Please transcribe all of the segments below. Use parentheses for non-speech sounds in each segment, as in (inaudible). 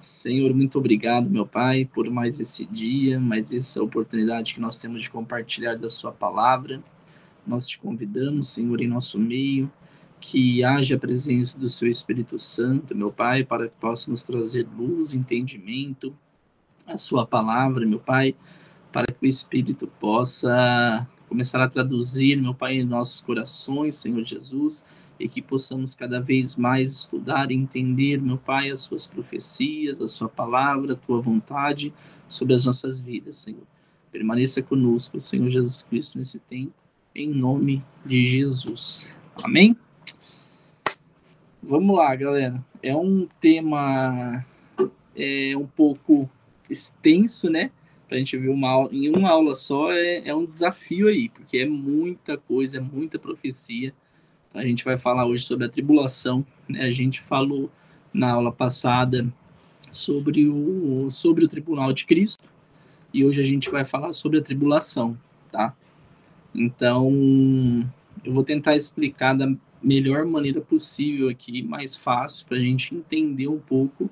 Senhor, muito obrigado, meu Pai, por mais esse dia, mais essa oportunidade que nós temos de compartilhar da Sua palavra. Nós te convidamos, Senhor, em nosso meio, que haja a presença do Seu Espírito Santo, meu Pai, para que possa nos trazer luz, entendimento, a Sua palavra, meu Pai, para que o Espírito possa começar a traduzir, meu Pai, em nossos corações, Senhor Jesus e que possamos cada vez mais estudar e entender, meu Pai, as suas profecias, a sua palavra, a tua vontade sobre as nossas vidas, Senhor. Permaneça conosco, Senhor Jesus Cristo, nesse tempo, em nome de Jesus. Amém? Vamos lá, galera. É um tema é, um pouco extenso, né? Para a gente ver uma aula, em uma aula só é, é um desafio aí, porque é muita coisa, é muita profecia a gente vai falar hoje sobre a tribulação. Né? A gente falou na aula passada sobre o, sobre o tribunal de Cristo e hoje a gente vai falar sobre a tribulação, tá? Então, eu vou tentar explicar da melhor maneira possível aqui, mais fácil, para a gente entender um pouco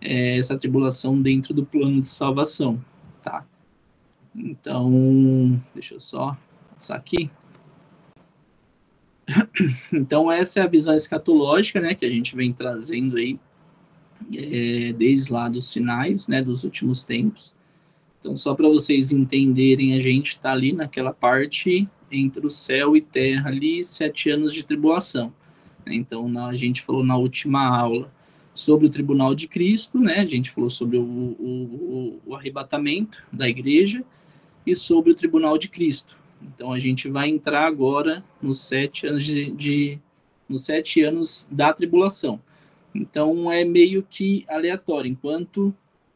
é, essa tribulação dentro do plano de salvação, tá? Então, deixa eu só passar aqui. Então, essa é a visão escatológica, né, que a gente vem trazendo aí, é, desde lá dos sinais, né, dos últimos tempos. Então, só para vocês entenderem, a gente está ali naquela parte entre o céu e terra, ali, sete anos de tribulação. Então, na, a gente falou na última aula sobre o tribunal de Cristo, né, a gente falou sobre o, o, o arrebatamento da igreja e sobre o tribunal de Cristo. Então a gente vai entrar agora nos sete anos de, de nos sete anos da tribulação. Então é meio que aleatório. Enquanto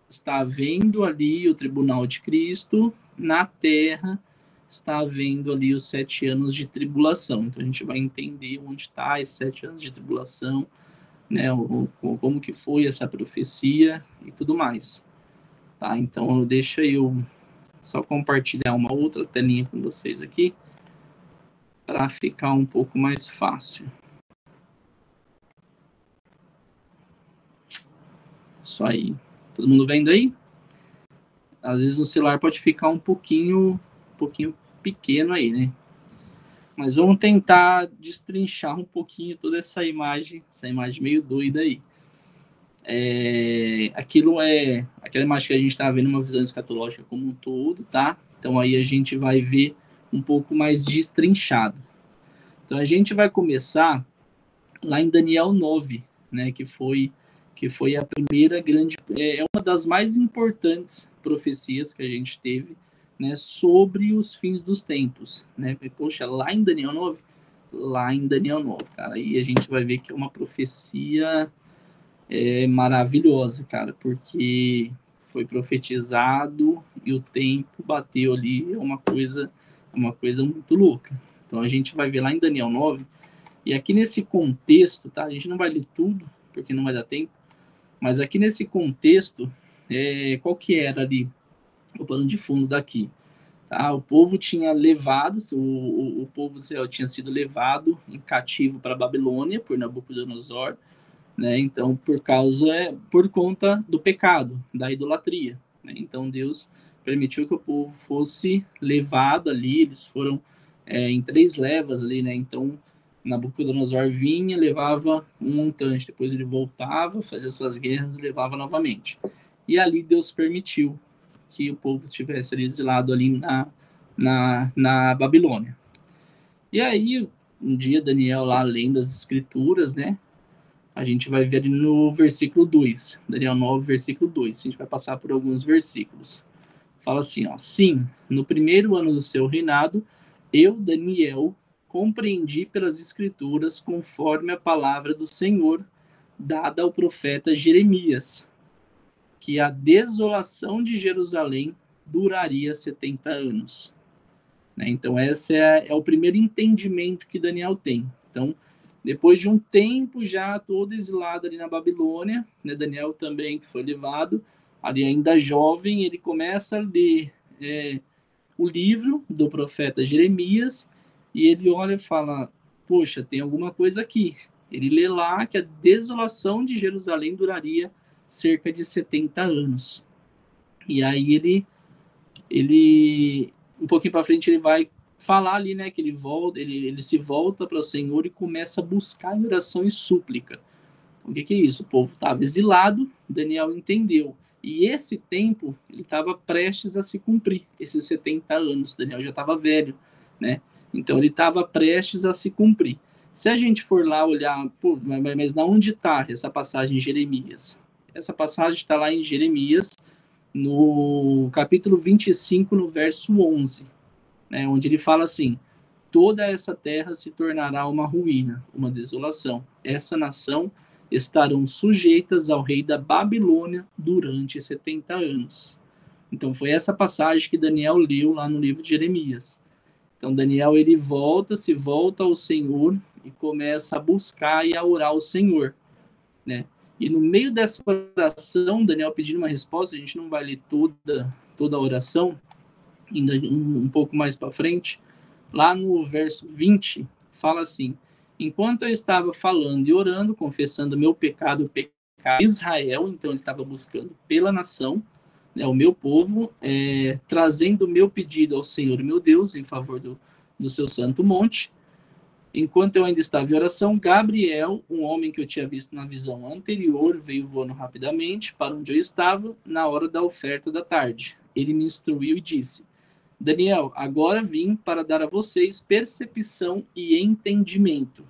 está havendo ali o tribunal de Cristo, na terra está havendo ali os sete anos de tribulação. Então a gente vai entender onde está esses sete anos de tribulação, né? O, como que foi essa profecia e tudo mais. Tá? Então deixa eu só compartilhar uma outra telinha com vocês aqui para ficar um pouco mais fácil. Isso aí. Todo mundo vendo aí? Às vezes o celular pode ficar um pouquinho, um pouquinho pequeno aí, né? Mas vamos tentar destrinchar um pouquinho toda essa imagem, essa imagem meio doida aí é, aquilo é aquela imagem que a gente está vendo uma visão escatológica como um todo, tá? Então aí a gente vai ver um pouco mais destrinchado. Então a gente vai começar lá em Daniel 9, né, que foi que foi a primeira grande é, é uma das mais importantes profecias que a gente teve, né, sobre os fins dos tempos, né? Poxa, lá em Daniel 9, lá em Daniel 9, cara, aí a gente vai ver que é uma profecia é maravilhosa, cara, porque foi profetizado e o tempo bateu ali, é uma coisa, é uma coisa muito louca. Então a gente vai ver lá em Daniel 9, e aqui nesse contexto, tá? A gente não vai ler tudo, porque não vai dar tempo, mas aqui nesse contexto, é, qual que era ali o plano de fundo daqui? Tá? O povo tinha levado, o, o, povo do céu tinha sido levado em cativo para Babilônia por Nabucodonosor, né? Então, por causa, é, por conta do pecado, da idolatria, né? Então, Deus permitiu que o povo fosse levado ali, eles foram é, em três levas ali, né? Então, Nabucodonosor vinha, levava um montante, depois ele voltava, fazia suas guerras e levava novamente. E ali Deus permitiu que o povo estivesse exilado ali na, na, na Babilônia. E aí, um dia Daniel lá lendo as escrituras, né? A gente vai ver no versículo 2, Daniel 9, versículo 2. A gente vai passar por alguns versículos. Fala assim, ó: Sim, no primeiro ano do seu reinado, eu, Daniel, compreendi pelas escrituras conforme a palavra do Senhor dada ao profeta Jeremias, que a desolação de Jerusalém duraria 70 anos. Né? Então, esse é, é o primeiro entendimento que Daniel tem. Então, depois de um tempo já todo exilado ali na Babilônia, né, Daniel também foi levado, ali ainda jovem, ele começa a ler é, o livro do profeta Jeremias e ele olha e fala: Poxa, tem alguma coisa aqui. Ele lê lá que a desolação de Jerusalém duraria cerca de 70 anos. E aí ele, ele um pouquinho para frente, ele vai falar ali, né, que ele volta, ele, ele se volta para o Senhor e começa a buscar em oração e súplica. O que, que é isso? O povo estava exilado, Daniel entendeu. E esse tempo, ele estava prestes a se cumprir, esses 70 anos. Daniel já estava velho, né? Então, ele estava prestes a se cumprir. Se a gente for lá olhar, pô, mas, mas na onde está essa passagem em Jeremias? Essa passagem está lá em Jeremias, no capítulo 25, no verso 11, né, onde ele fala assim: toda essa terra se tornará uma ruína, uma desolação. Essa nação estarão sujeitas ao rei da Babilônia durante 70 anos. Então foi essa passagem que Daniel leu lá no livro de Jeremias. Então Daniel ele volta, se volta ao Senhor e começa a buscar e a orar ao Senhor, né? E no meio dessa oração, Daniel pedindo uma resposta, a gente não vai ler toda, toda a oração, ainda um, pouco mais para frente, lá no verso 20, fala assim: Enquanto eu estava falando e orando, confessando meu pecado, o pecado de Israel, então ele estava buscando pela nação, né, o meu povo, é, trazendo o meu pedido ao Senhor meu Deus em favor do, do seu santo monte, Enquanto eu ainda estava em oração, Gabriel, um homem que eu tinha visto na visão anterior, veio voando rapidamente para onde eu estava na hora da oferta da tarde. Ele me instruiu e disse: Daniel, agora vim para dar a vocês percepção e entendimento.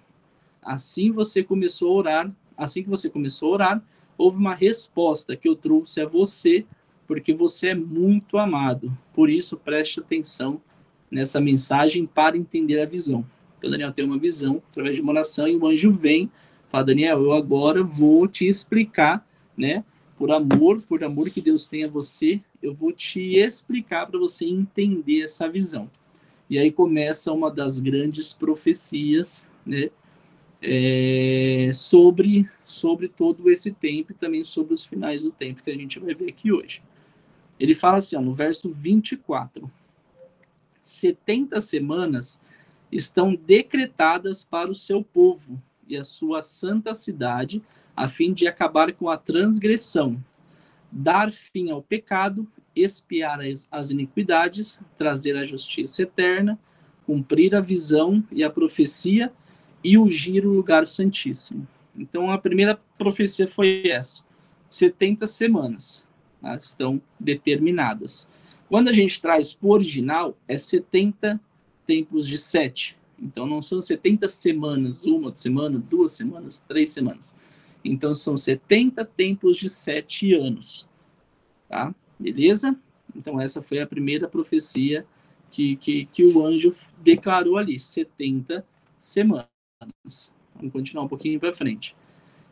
Assim você começou a orar, assim que você começou a orar, houve uma resposta que eu trouxe a você, porque você é muito amado. Por isso, preste atenção nessa mensagem para entender a visão. Então Daniel tem uma visão através de uma oração e o anjo vem, fala Daniel, eu agora vou te explicar, né? Por amor, por amor que Deus tem a você, eu vou te explicar para você entender essa visão. E aí começa uma das grandes profecias, né? É, sobre, sobre todo esse tempo e também sobre os finais do tempo que a gente vai ver aqui hoje. Ele fala assim, ó, no verso 24: 70 semanas estão decretadas para o seu povo e a sua santa cidade, a fim de acabar com a transgressão, dar fim ao pecado, expiar as, iniquidades, trazer a justiça eterna, cumprir a visão e a profecia e ungir o lugar santíssimo. Então a primeira profecia foi essa: 70 semanas tá? estão determinadas. Quando a gente traz o original, é 70 tempos de sete. Então, não são 70 semanas, uma semana, duas semanas, três semanas. Então, são 70 tempos de sete anos. Tá? Beleza? Então, essa foi a primeira profecia que, que, que o anjo declarou ali: 70 semanas. Vamos continuar um pouquinho para frente.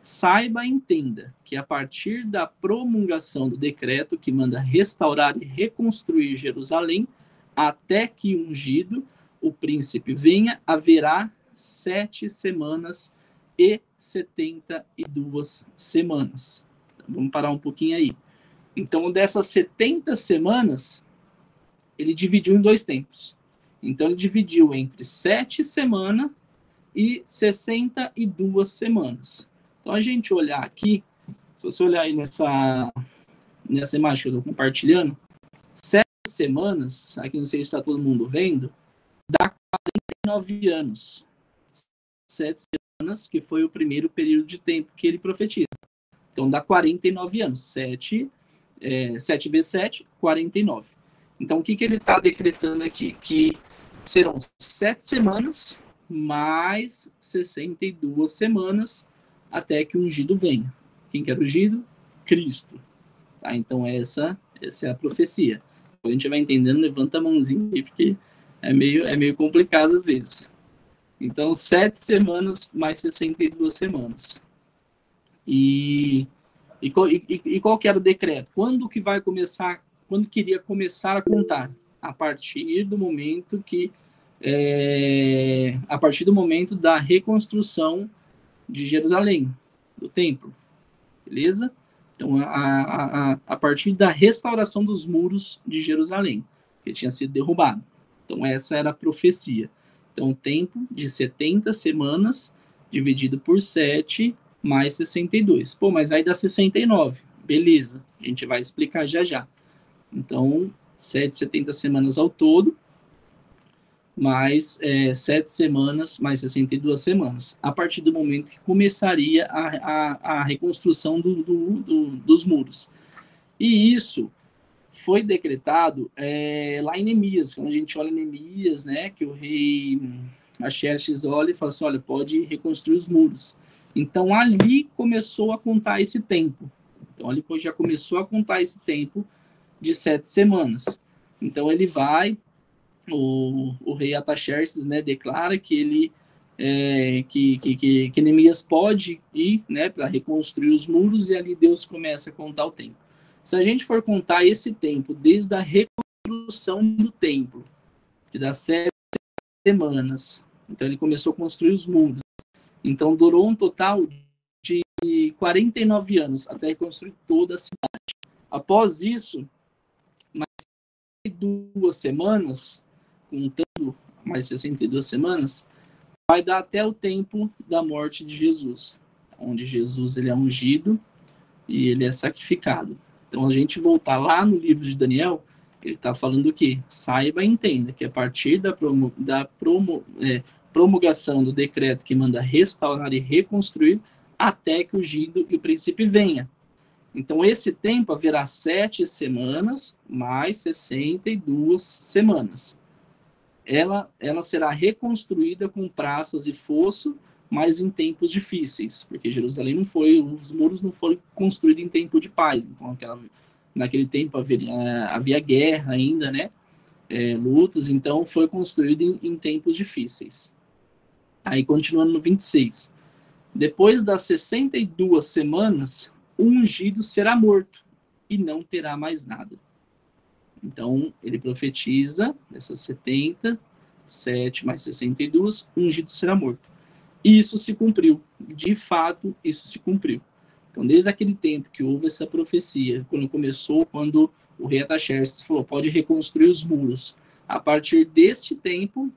Saiba e entenda que a partir da promulgação do decreto que manda restaurar e reconstruir Jerusalém, até que ungido o príncipe venha, haverá sete semanas e setenta e duas semanas. Então, vamos parar um pouquinho aí. Então, dessas 70 semanas, ele dividiu em dois tempos. Então, ele dividiu entre sete semanas e 62 semanas. Então, a gente olhar aqui, se você olhar aí nessa, nessa imagem que eu estou compartilhando, sete semanas, aqui não sei se está todo mundo vendo, dá 49 anos. Sete semanas, que foi o primeiro período de tempo que ele profetiza. Então dá 49 anos. 7, é, 7 vezes 7, 49. Então o que, que ele está decretando aqui? Que serão sete semanas mais 62 semanas até que o ungido venha. Quem quer ungido? Cristo. Tá? Então essa, essa é a profecia. A gente vai entendendo, levanta a mãozinha aí, porque é meio, é meio complicado às vezes. Então, sete semanas mais 62 semanas. E, e, e, e qual que era o decreto? Quando que vai começar, quando queria começar a contar? A partir do momento que, é, a partir do momento da reconstrução de Jerusalém, do templo. Beleza? Então, a, a, a, a partir da restauração dos muros de Jerusalém, que tinha sido derrubado. Então, essa era a profecia. Então, o tempo de 70 semanas dividido por 7 mais 62. Pô, mas aí dá 69. Beleza, a gente vai explicar já já. Então, 7, 70 semanas ao todo, mais é, 7 semanas, mais 62 semanas, a partir do momento que começaria a, a, a reconstrução do, do, do, dos muros. E isso foi decretado é, lá em Neemias, quando a gente olha Neemias, né, que o rei Axerxes olha e fala assim, olha, pode reconstruir os muros. Então, ali começou a contar esse tempo. Então, ali já começou a contar esse tempo de sete semanas. Então, ele vai, o, o rei Ataxerxes, né, declara que ele, é, que, que, que, que Neemias pode ir, né, para reconstruir os muros, e ali Deus começa a contar o tempo. Se a gente for contar esse tempo, desde a reconstrução do templo, que dá sete semanas, então ele começou a construir os muros, então durou um total de 49 anos até reconstruir toda a cidade. Após isso, mais duas semanas, contando mais 62 semanas, vai dar até o tempo da morte de Jesus, onde Jesus ele é ungido e ele é sacrificado. Então a gente voltar lá no livro de Daniel, ele está falando o quê? Saiba e entenda que a partir da, promo, da promo, é, promulgação do decreto que manda restaurar e reconstruir até que o Gido e o príncipe venha. Então, esse tempo haverá sete semanas mais 62 semanas. Ela, ela será reconstruída com praças e fosso, mas em tempos difíceis, porque Jerusalém não foi, os muros não foram construídos em tempo de paz. Então, aquela, naquele tempo havia, havia guerra ainda, né? É, lutas, então foi construído em, em tempos difíceis. Aí continuando no 26. Depois das 62 semanas, o ungido será morto e não terá mais nada. Então, ele profetiza, dessas 70, 7 mais 62, o ungido será morto. E isso se cumpriu. De fato, isso se cumpriu. Então, desde aquele tempo que houve essa profecia, quando começou, quando o rei Ataxerxes falou, pode reconstruir os muros. A partir deste tempo,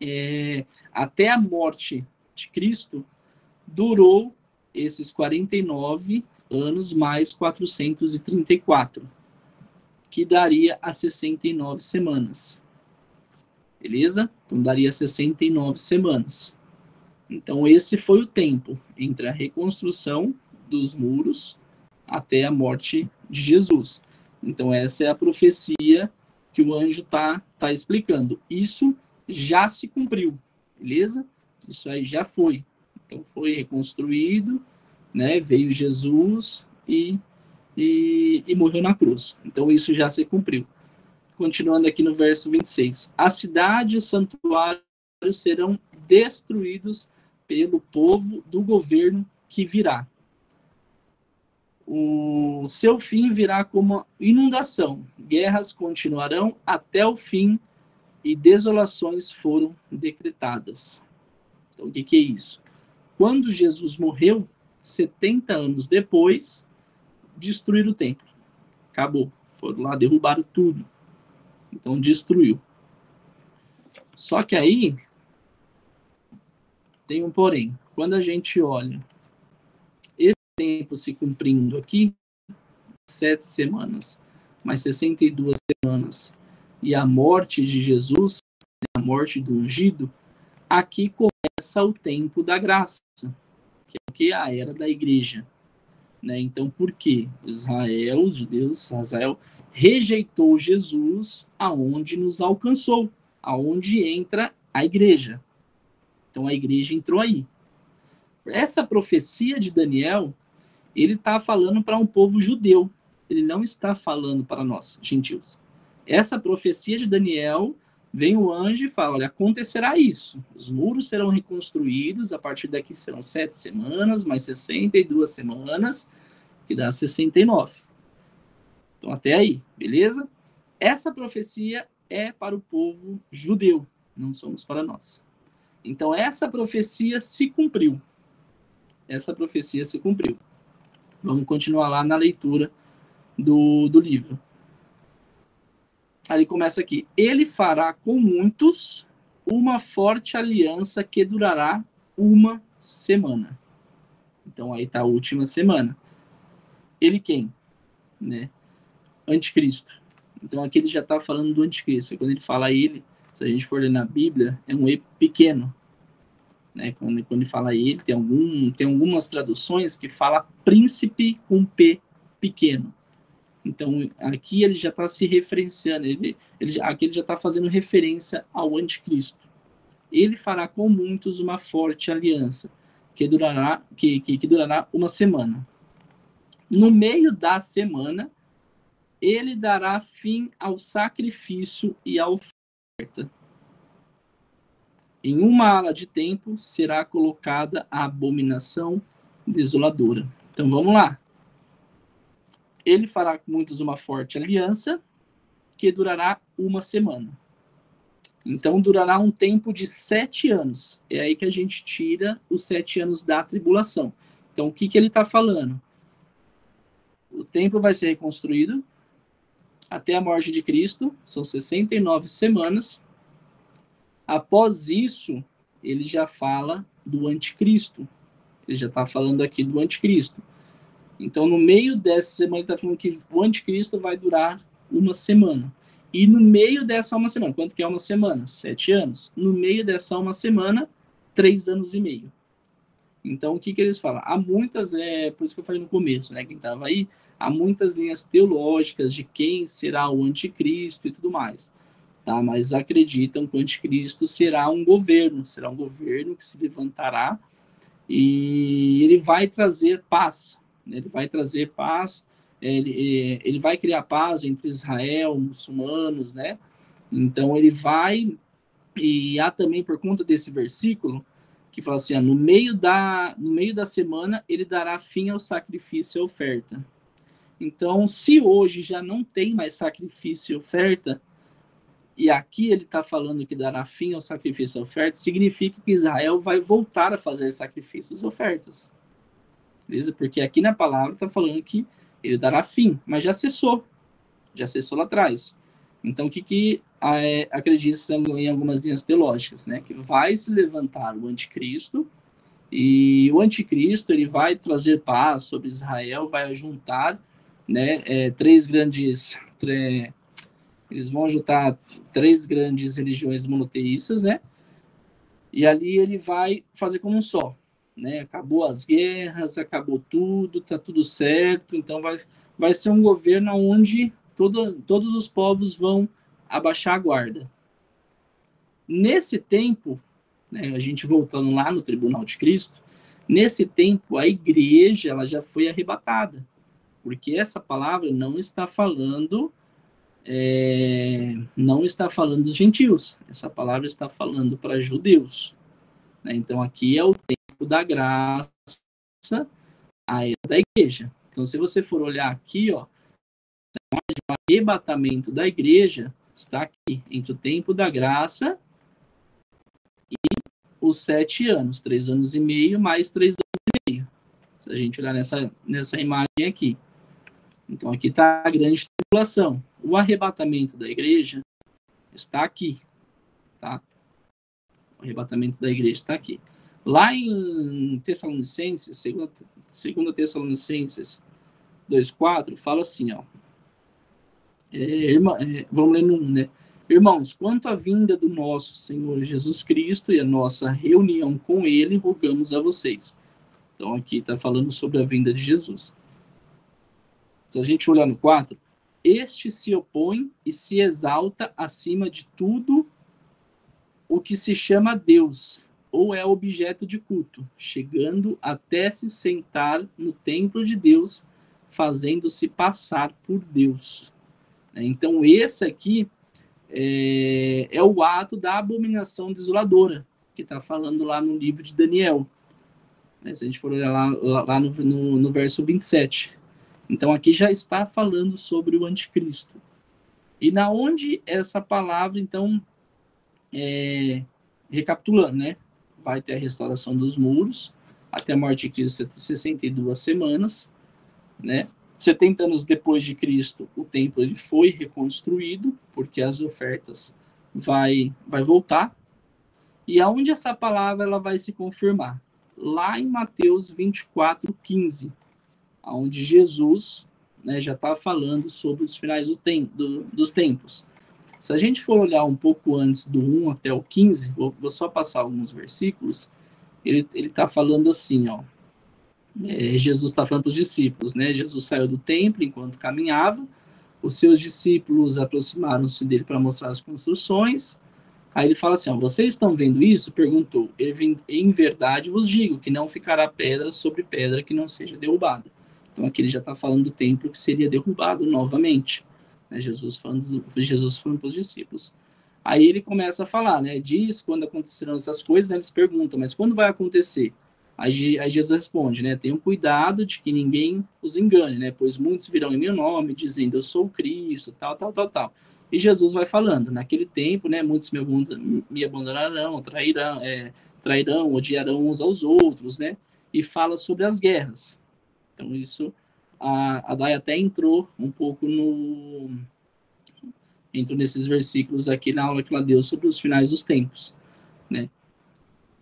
é, até a morte de Cristo, durou esses 49 anos mais 434, que daria a 69 semanas. Beleza? Então daria 69 semanas. Então esse foi o tempo entre a reconstrução dos muros até a morte de Jesus. Então essa é a profecia que o anjo está tá explicando. Isso já se cumpriu, beleza? Isso aí já foi. Então foi reconstruído, né? Veio Jesus e, e, e morreu na cruz. Então isso já se cumpriu. Continuando aqui no verso 26. A cidade e o santuário serão destruídos pelo povo do governo que virá. O seu fim virá como inundação. Guerras continuarão até o fim e desolações foram decretadas. Então, o que, que é isso? Quando Jesus morreu, 70 anos depois, destruíram o templo. Acabou. Foram lá, derrubaram tudo. Então, destruiu. Só que aí, tem um porém. Quando a gente olha esse tempo se cumprindo aqui, sete semanas, mais 62 semanas, e a morte de Jesus, a morte do ungido, aqui começa o tempo da graça, que é a era da igreja. Né? Então, por que Israel, os judeus, Israel rejeitou Jesus aonde nos alcançou, aonde entra a igreja. Então, a igreja entrou aí. Essa profecia de Daniel, ele está falando para um povo judeu. Ele não está falando para nós, gentios. Essa profecia de Daniel vem o anjo e fala: olha, acontecerá isso. Os muros serão reconstruídos, a partir daqui serão sete semanas, mais 62 semanas, que dá 69. Então, até aí, beleza? Essa profecia é para o povo judeu, não somos para nós. Então, essa profecia se cumpriu. Essa profecia se cumpriu. Vamos continuar lá na leitura do, do livro. Aí começa aqui. Ele fará com muitos uma forte aliança que durará uma semana. Então aí está a última semana. Ele quem? Né? Anticristo. Então aqui ele já está falando do anticristo. Quando ele fala ele, se a gente for ler na Bíblia, é um E pequeno. Né? Quando, quando ele fala ele, tem, algum, tem algumas traduções que fala príncipe com P pequeno. Então, aqui ele já está se referenciando, ele, ele, aqui ele já está fazendo referência ao anticristo. Ele fará com muitos uma forte aliança, que durará, que, que, que durará uma semana. No meio da semana, ele dará fim ao sacrifício e à Em uma ala de tempo será colocada a abominação desoladora. Então vamos lá. Ele fará com muitos uma forte aliança que durará uma semana. Então, durará um tempo de sete anos. É aí que a gente tira os sete anos da tribulação. Então, o que, que ele está falando? O templo vai ser reconstruído até a morte de Cristo, são 69 semanas. Após isso, ele já fala do anticristo. Ele já está falando aqui do anticristo. Então, no meio dessa semana, ele está falando que o anticristo vai durar uma semana. E no meio dessa uma semana, quanto que é uma semana? Sete anos. No meio dessa uma semana, três anos e meio. Então, o que, que eles falam? Há muitas, é por isso que eu falei no começo, né? Quem estava aí, há muitas linhas teológicas de quem será o anticristo e tudo mais. Tá? Mas acreditam que o anticristo será um governo, será um governo que se levantará e ele vai trazer paz né? Ele vai trazer paz, ele, ele vai criar paz entre Israel, muçulmanos, né? Então ele vai e há também por conta desse versículo que fala assim, ó, no meio da no meio da semana ele dará fim ao sacrifício e oferta. Então, se hoje já não tem mais sacrifício e oferta, e aqui ele está falando que dará fim ao sacrifício e oferta, significa que Israel vai voltar a fazer sacrifícios e ofertas. Beleza? Porque aqui na palavra está falando que ele dará fim, mas já cessou. Já cessou lá atrás. Então, o que, que é, acredita em algumas linhas teológicas? Né? Que vai se levantar o anticristo, e o anticristo ele vai trazer paz sobre Israel, vai juntar né, é, três grandes. eles vão juntar três grandes religiões monoteístas, né? E ali ele vai fazer como um só né? Acabou as guerras, acabou tudo, tá tudo certo. Então vai, vai ser um governo onde todo, todos os povos vão abaixar a guarda. Nesse tempo, né, a gente voltando lá no Tribunal de Cristo, nesse tempo a igreja ela já foi arrebatada, porque essa palavra não está falando é, não está falando dos gentios, essa palavra está falando para judeus. Né? Então aqui é o tempo da graça, a da igreja. Então, se você for olhar aqui, ó, o arrebatamento da igreja está aqui, entre o tempo da graça e os sete anos, três anos e meio mais três anos e meio. Se a gente olhar nessa, nessa imagem aqui. Então, aqui está a grande tribulação. O arrebatamento da igreja está aqui, tá? O arrebatamento da igreja está aqui. Lá em Tessalonicenses, segunda, segunda Tessalonicenses 2,4, fala assim, ó. É, é, vamos ler 1, né? Irmãos, quanto à vinda do nosso Senhor Jesus Cristo e a nossa reunião com Ele, rogamos a vocês. Então, aqui está falando sobre a vinda de Jesus. Se a gente olhar no 4, este se opõe e se exalta acima de tudo o que se chama Deus ou é objeto de culto, chegando até se sentar no templo de Deus, fazendo-se passar por Deus. Então, esse aqui é, é o ato da abominação desoladora, que está falando lá no livro de Daniel. Né? Se a gente for olhar lá, lá no, no, no verso 27. Então, aqui já está falando sobre o anticristo. E na onde essa palavra, então, é, recapitulando, né? vai ter a restauração dos muros, até a morte de Cristo, 62 semanas, né? 70 anos depois de Cristo, o templo ele foi reconstruído, porque as ofertas vai vai voltar. E aonde essa palavra ela vai se confirmar? Lá em Mateus 24, 15. onde Jesus né, já está falando sobre os finais do tem, do, dos tempos. Se a gente for olhar um pouco antes do 1 até o 15, vou, vou só passar alguns versículos, ele está falando assim, ó, é, Jesus está falando para os discípulos, né? Jesus saiu do templo enquanto caminhava, os seus discípulos aproximaram-se dele para mostrar as construções. Aí ele fala assim: ó, vocês estão vendo isso? Perguntou. Em verdade vos digo que não ficará pedra sobre pedra que não seja derrubada. Então aqui ele já está falando do templo que seria derrubado novamente. Né? Jesus falando, Jesus falando para os discípulos. Aí ele começa a falar, né? Diz quando acontecerão essas coisas, né? eles perguntam, mas quando vai acontecer? Aí, aí Jesus responde, né? Tenham cuidado de que ninguém os engane, né? Pois muitos virão em meu nome, dizendo, eu sou Cristo, tal, tal, tal, tal. E Jesus vai falando, naquele tempo, né? Muitos me, me abandonarão, trairão, é, trairão, odiarão uns aos outros, né? E fala sobre as guerras. Então, isso, a, a até entrou um pouco no... Entrou nesses versículos aqui na aula que ela deu sobre os finais dos tempos, né?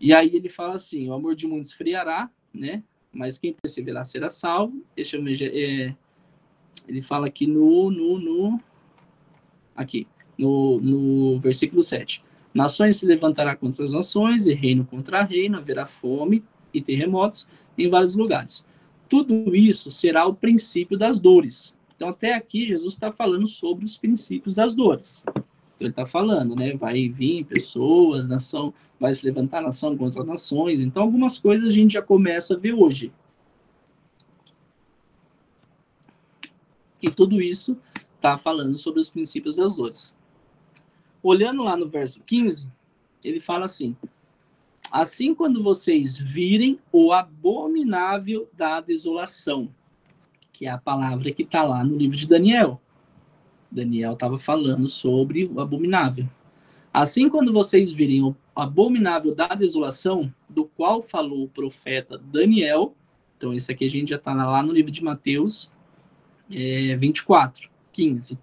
E aí ele fala assim: o amor de muitos esfriará, né? Mas quem perseverar será salvo. Deixa eu ver. É, ele fala aqui no, no, no aqui, no, no versículo 7. Nações se levantará contra as nações, e reino contra reino, haverá fome e terremotos em vários lugares. Tudo isso será o princípio das dores. Então, até aqui, Jesus está falando sobre os princípios das dores. Então, ele está falando, né? Vai vir pessoas, nação, vai se levantar nação contra nações. Então, algumas coisas a gente já começa a ver hoje. E tudo isso está falando sobre os princípios das dores. Olhando lá no verso 15, ele fala assim: Assim, quando vocês virem o abominável da desolação, que é a palavra que está lá no livro de Daniel. Daniel estava falando sobre o abominável. Assim, quando vocês virem o abominável da desolação, do qual falou o profeta Daniel, então esse aqui a gente já está lá no livro de Mateus é, 24, 15.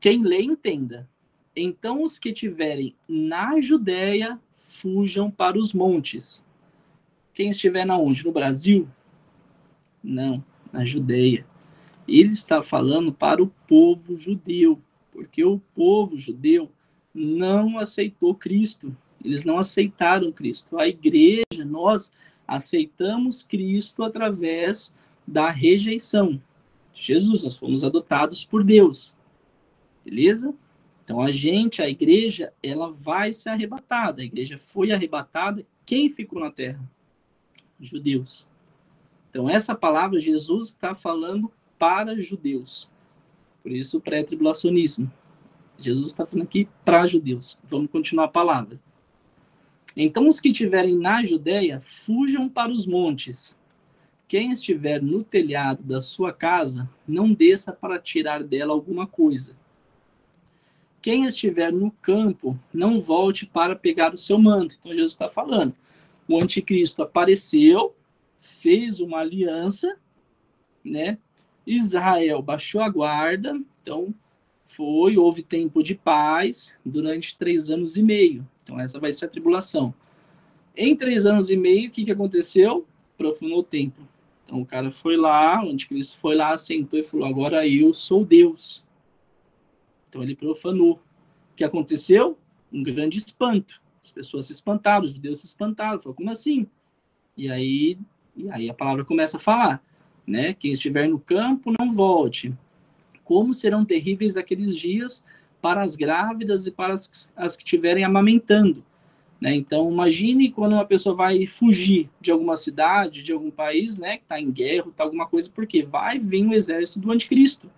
Quem lê, entenda. Então os que tiverem na Judéia, fujam para os montes. Quem estiver na onde? No Brasil? Não, na Judéia. Ele está falando para o povo judeu, porque o povo judeu não aceitou Cristo. Eles não aceitaram Cristo. A igreja, nós aceitamos Cristo através da rejeição Jesus. Nós fomos adotados por Deus. Beleza? Então a gente, a igreja, ela vai ser arrebatada. A igreja foi arrebatada. Quem ficou na terra? Judeus. Então essa palavra Jesus está falando para judeus. Por isso pré-tribulacionismo. Jesus está falando aqui para judeus. Vamos continuar a palavra. Então, os que estiverem na Judéia, fujam para os montes. Quem estiver no telhado da sua casa, não desça para tirar dela alguma coisa. Quem estiver no campo, não volte para pegar o seu manto. Então, Jesus está falando. O anticristo apareceu, fez uma aliança, né? Israel baixou a guarda, então foi, houve tempo de paz durante três anos e meio. Então, essa vai ser a tribulação. Em três anos e meio, o que, que aconteceu? Profanou o templo. Então, o cara foi lá, o anticristo foi lá, sentou e falou: Agora eu sou Deus. Então, ele profanou. O que aconteceu? Um grande espanto. As pessoas se espantaram, os judeus se espantaram. Falou: Como assim? E aí, e aí a palavra começa a falar. Né? Quem estiver no campo, não volte como serão terríveis aqueles dias para as grávidas e para as, as que estiverem amamentando. Né? Então, imagine quando uma pessoa vai fugir de alguma cidade, de algum país, né, que está em guerra, está alguma coisa, porque vai vir um exército do anticristo,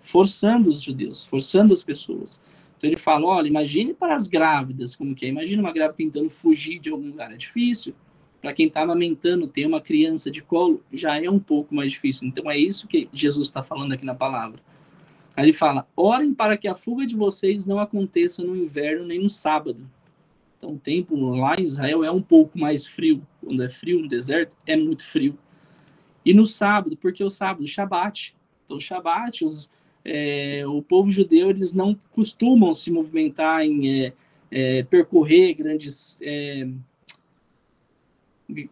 forçando os judeus, forçando as pessoas. Então ele fala, olha, imagine para as grávidas, como que é? Imagine uma grávida tentando fugir de algum lugar, é difícil. Para quem está amamentando, ter uma criança de colo, já é um pouco mais difícil. Então é isso que Jesus está falando aqui na palavra. Aí ele fala: orem para que a fuga de vocês não aconteça no inverno nem no sábado. Então, o tempo lá em Israel é um pouco mais frio. Quando é frio no deserto, é muito frio. E no sábado, porque o sábado, Shabat. Então, Shabat, os, é, o povo judeu, eles não costumam se movimentar em é, é, percorrer grandes.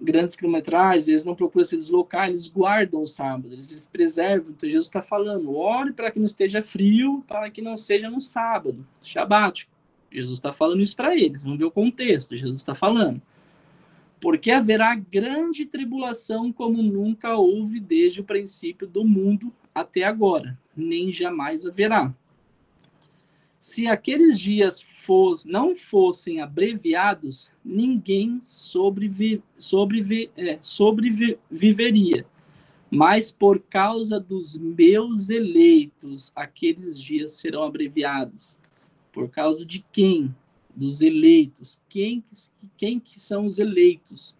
Grandes quilometragens, eles não procuram se deslocar, eles guardam o sábado, eles, eles preservam. Então Jesus está falando, ore para que não esteja frio, para que não seja no sábado, shabat. Jesus está falando isso para eles, vamos ver o contexto, Jesus está falando. Porque haverá grande tribulação como nunca houve desde o princípio do mundo até agora, nem jamais haverá se aqueles dias fosse, não fossem abreviados, ninguém sobrevi, sobrevi, é, sobreviveria. Mas por causa dos meus eleitos, aqueles dias serão abreviados. Por causa de quem? Dos eleitos. Quem, quem que são os eleitos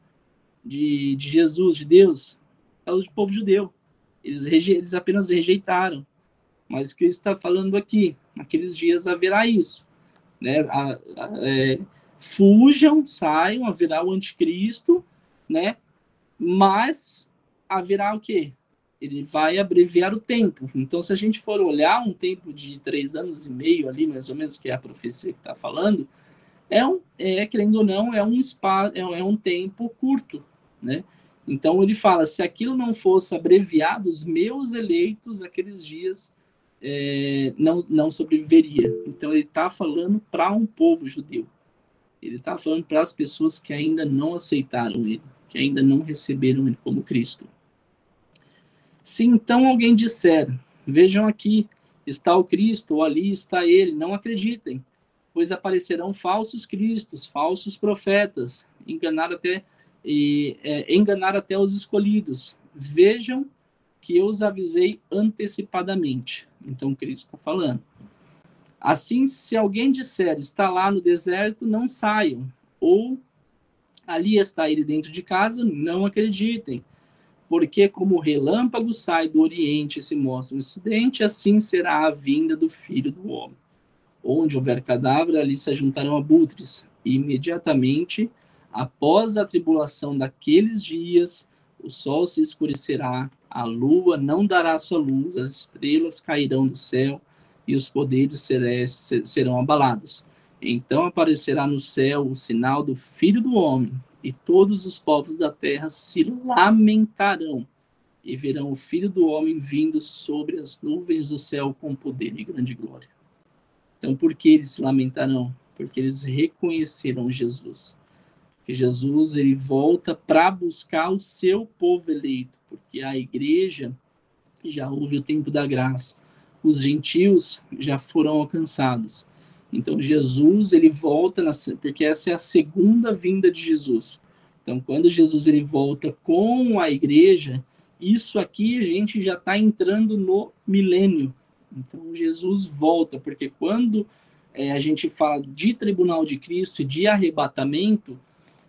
de, de Jesus, de Deus? É o povo judeu. Eles, eles apenas rejeitaram. Mas o que está falando aqui? Naqueles dias haverá isso. Né? A, a, é, fujam, saiam, haverá o anticristo, né? Mas haverá o quê? Ele vai abreviar o tempo. Então, se a gente for olhar um tempo de três anos e meio ali, mais ou menos, que é a profecia que está falando, é, um, é, querendo ou não, é um, espaço, é, é um tempo curto, né? Então, ele fala, se aquilo não fosse abreviado, os meus eleitos, aqueles dias, é, não, não sobreviveria. Então ele está falando para um povo judeu. Ele está falando para as pessoas que ainda não aceitaram ele, que ainda não receberam ele como Cristo. Se então alguém disser, vejam aqui, está o Cristo, ou ali está ele, não acreditem, pois aparecerão falsos cristos, falsos profetas, enganar até e é, enganar até os escolhidos. Vejam que eu os avisei antecipadamente. Então Cristo está falando. Assim, se alguém disser, está lá no deserto, não saiam. Ou ali está ele dentro de casa, não acreditem. Porque como o relâmpago sai do oriente e se mostra no ocidente, assim será a vinda do Filho do Homem. Onde houver cadáver, ali se juntarão abutres. E imediatamente, após a tribulação daqueles dias, o sol se escurecerá, a lua não dará sua luz, as estrelas cairão do céu e os poderes celestes serão abalados. Então aparecerá no céu o sinal do Filho do Homem, e todos os povos da terra se lamentarão e verão o Filho do Homem vindo sobre as nuvens do céu com poder e grande glória. Então, por que eles se lamentarão? Porque eles reconheceram Jesus que Jesus ele volta para buscar o seu povo eleito, porque a igreja já houve o tempo da graça. Os gentios já foram alcançados. Então Jesus ele volta na, porque essa é a segunda vinda de Jesus. Então quando Jesus ele volta com a igreja, isso aqui a gente já está entrando no milênio. Então Jesus volta porque quando é, a gente fala de tribunal de Cristo e de arrebatamento,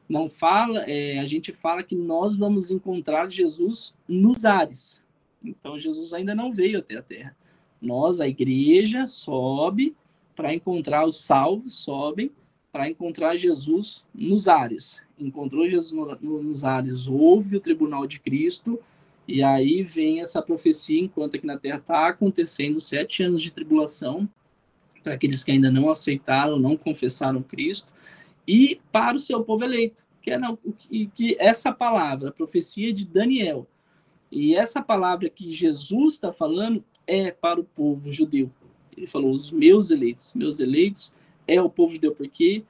não fala, é, a gente fala que nós vamos encontrar Jesus nos ares. Então Jesus ainda não veio até a terra. Nós, a igreja, sobe para encontrar os salvos, sobem para encontrar Jesus nos ares. Encontrou Jesus no, nos ares, houve o tribunal de Cristo, e aí vem essa profecia, enquanto aqui na terra está acontecendo sete anos de tribulação, para aqueles que ainda não aceitaram, não confessaram Cristo, e para o seu povo eleito, que é que, que essa palavra, a profecia de Daniel, e essa palavra que Jesus está falando é para o povo judeu. Ele falou: os meus eleitos, meus eleitos é o povo judeu, porque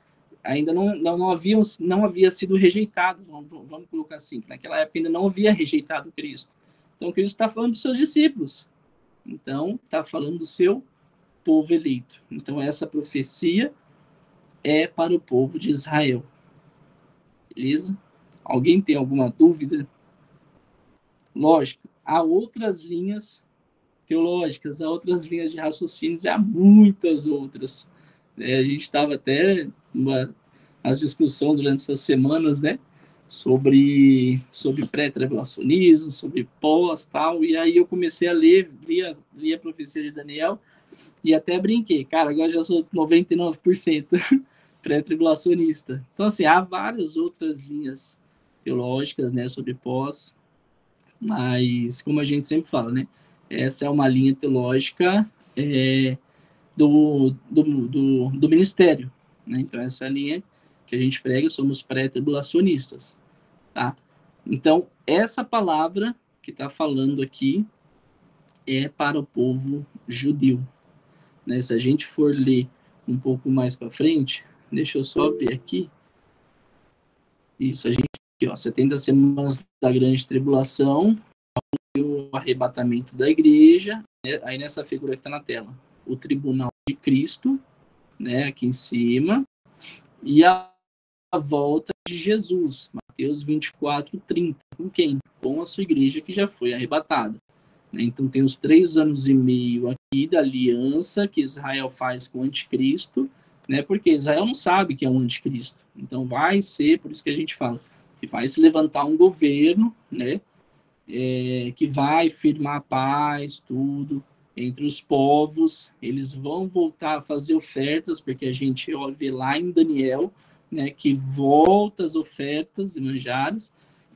ainda não, não, não, haviam, não havia sido rejeitado, vamos, vamos colocar assim, naquela época ainda não havia rejeitado Cristo. Então, Cristo está falando dos seus discípulos. Então, está falando do seu povo eleito. Então, essa profecia é para o povo de Israel. Beleza? Alguém tem alguma dúvida? Lógico, há outras linhas teológicas, há outras linhas de raciocínio, há muitas outras. É, a gente estava até nas discussões durante essas semanas, né? Sobre, sobre pré-tribulacionismo, sobre pós tal, e aí eu comecei a ler, li a, li a profecia de Daniel, e até brinquei, cara, agora já sou 99% (laughs) pré-tribulacionista. Então, assim, há várias outras linhas teológicas, né, sobre pós, mas, como a gente sempre fala, né, essa é uma linha teológica é, do, do, do, do, ministério, né, então essa é a linha que a gente prega, somos pré-tribulacionistas. tá? Então, essa palavra que está falando aqui é para o povo judeu. Né? Se a gente for ler um pouco mais para frente, deixa eu só ver aqui. Isso, a gente aqui, ó, 70 semanas da grande tribulação, o arrebatamento da igreja, né? aí nessa figura que está na tela, o tribunal de Cristo, né, aqui em cima, e a, a volta de Jesus, Mateus 24, 30. Com quem? Com a sua igreja que já foi arrebatada. Então tem os três anos e meio aqui da aliança que Israel faz com o anticristo, né? Porque Israel não sabe que é um anticristo. Então vai ser, por isso que a gente fala, que vai se levantar um governo, né? É, que vai firmar a paz, tudo entre os povos. Eles vão voltar a fazer ofertas, porque a gente vê lá em Daniel, né? Que volta as ofertas e manjares.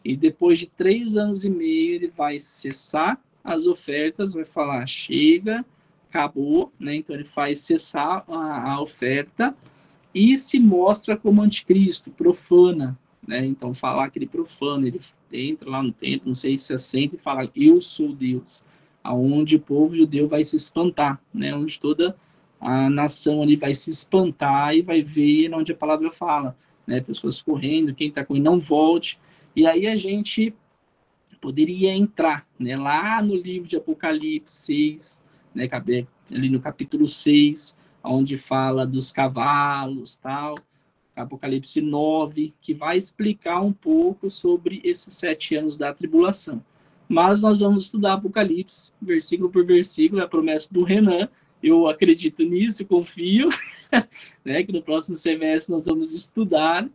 E depois de três anos e meio ele vai cessar as ofertas, vai falar chega, acabou, né? Então ele faz cessar a, a oferta e se mostra como anticristo, profana, né? Então falar que ele profana, ele entra lá no templo, não sei se assenta e fala eu sou Deus, aonde o povo judeu vai se espantar, né? Onde toda a nação ali vai se espantar e vai ver onde a palavra fala, né? Pessoas correndo, quem está correndo não volte. E aí a gente poderia entrar né, lá no livro de Apocalipse 6, né, ali no capítulo 6, onde fala dos cavalos, tal, Apocalipse 9, que vai explicar um pouco sobre esses sete anos da tribulação. Mas nós vamos estudar Apocalipse, versículo por versículo, é a promessa do Renan, eu acredito nisso, confio, (laughs) né, que no próximo semestre nós vamos estudar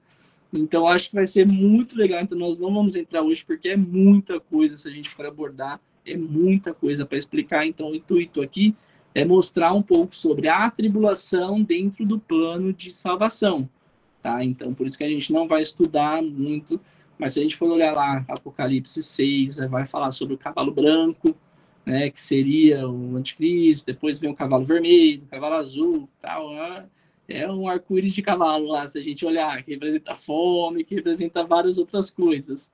então, acho que vai ser muito legal. Então, nós não vamos entrar hoje porque é muita coisa se a gente for abordar, é muita coisa para explicar. Então, o intuito aqui é mostrar um pouco sobre a tribulação dentro do plano de salvação, tá? Então, por isso que a gente não vai estudar muito, mas se a gente for olhar lá Apocalipse 6, vai falar sobre o cavalo branco, né, que seria o anticristo, depois vem o cavalo vermelho, o cavalo azul, tal? É um arco-íris de cavalo lá, se a gente olhar, que representa fome, que representa várias outras coisas.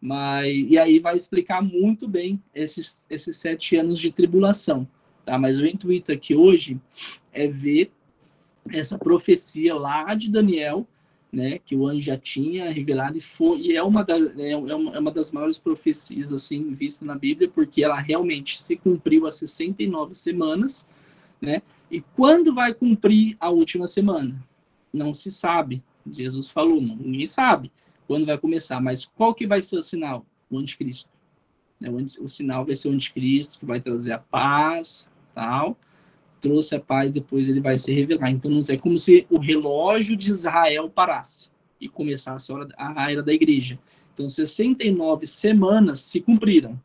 Mas, e aí vai explicar muito bem esses, esses sete anos de tribulação. Tá? Mas o intuito aqui hoje é ver essa profecia lá de Daniel, né, que o anjo já tinha revelado e foi e é uma, da, é, é uma, é uma das maiores profecias assim vista na Bíblia porque ela realmente se cumpriu há 69 semanas, né? E quando vai cumprir a última semana? Não se sabe. Jesus falou, não, ninguém sabe quando vai começar, mas qual que vai ser o sinal? O anticristo. Né, o, sinal vai ser o anticristo, que vai trazer a paz, tal. Trouxe a paz, depois ele vai se revelar. Então, é como se o relógio de Israel parasse e começasse a, hora, a era da igreja. Então, 69 semanas se cumpriram.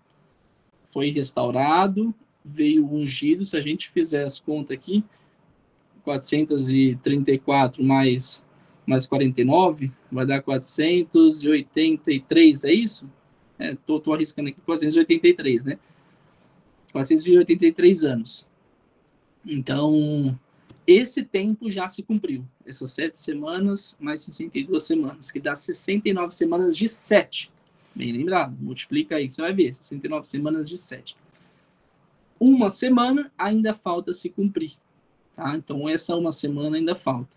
Foi restaurado veio ungido, se a gente fizer as contas aqui, 434 mais, mais 49, vai dar 483, é isso? É, tô, tô arriscando aqui, 483, né? 483 anos. Então, esse tempo já se cumpriu. Essas sete semanas, mais 62 semanas, que dá 69 semanas de sete. Bem lembrado, multiplica aí, você vai ver, 69 semanas de sete uma semana ainda falta se cumprir. Tá? Então, essa uma semana ainda falta.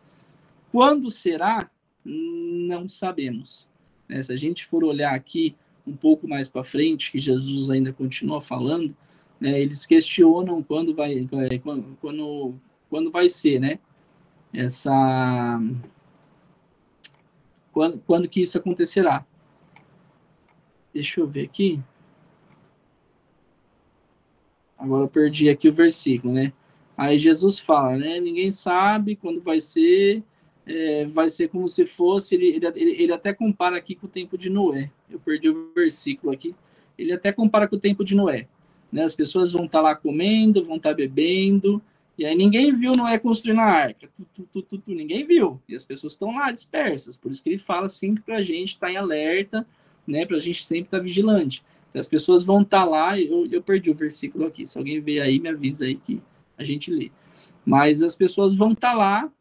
Quando será? Não sabemos. Né? Se a gente for olhar aqui um pouco mais para frente, que Jesus ainda continua falando, né, eles questionam quando vai, quando, quando, quando vai ser, né? Essa quando, quando que isso acontecerá? Deixa eu ver aqui. Agora eu perdi aqui o versículo, né? Aí Jesus fala, né? Ninguém sabe quando vai ser, é, vai ser como se fosse. Ele, ele, ele até compara aqui com o tempo de Noé. Eu perdi o versículo aqui. Ele até compara com o tempo de Noé. Né? As pessoas vão estar tá lá comendo, vão estar tá bebendo, e aí ninguém viu Noé construindo a arca. Tu, tu, tu, tu, ninguém viu. E as pessoas estão lá dispersas. Por isso que ele fala sempre para a gente estar tá em alerta, né? Para a gente sempre estar tá vigilante. As pessoas vão estar tá lá, eu, eu perdi o versículo aqui. Se alguém ver aí, me avisa aí que a gente lê. Mas as pessoas vão estar tá lá,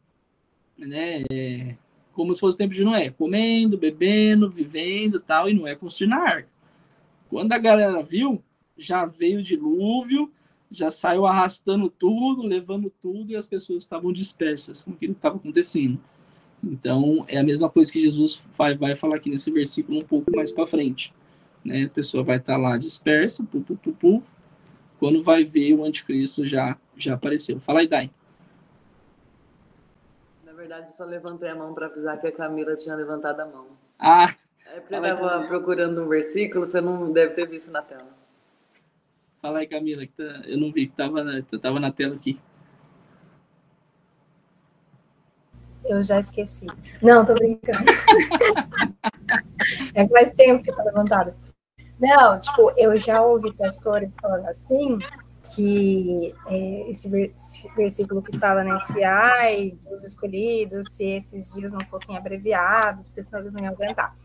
né, é, como se fosse o tempo de Noé, comendo, bebendo, vivendo tal, e Noé construindo a arca. Quando a galera viu, já veio o dilúvio, já saiu arrastando tudo, levando tudo, e as pessoas estavam dispersas com aquilo que estava acontecendo. Então, é a mesma coisa que Jesus vai, vai falar aqui nesse versículo um pouco mais para frente. Né? A pessoa vai estar tá lá dispersa, pu, pu, pu, pu, quando vai ver o anticristo já, já apareceu. Fala aí, Dai verdade, só levantei a mão para avisar que a Camila tinha levantado a mão. Ah! É porque eu estava procurando um versículo, você não deve ter visto na tela. Fala aí, Camila, que tá, eu não vi que estava na, tava na tela aqui. Eu já esqueci. Não, tô brincando. (laughs) é que faz tempo que tá levantado. Não, tipo, eu já ouvi pastores falando assim, que é, esse, versículo que fala, né, que ai, dos escolhidos, se esses dias não fossem abreviados, porque senão eles não iam aguentar.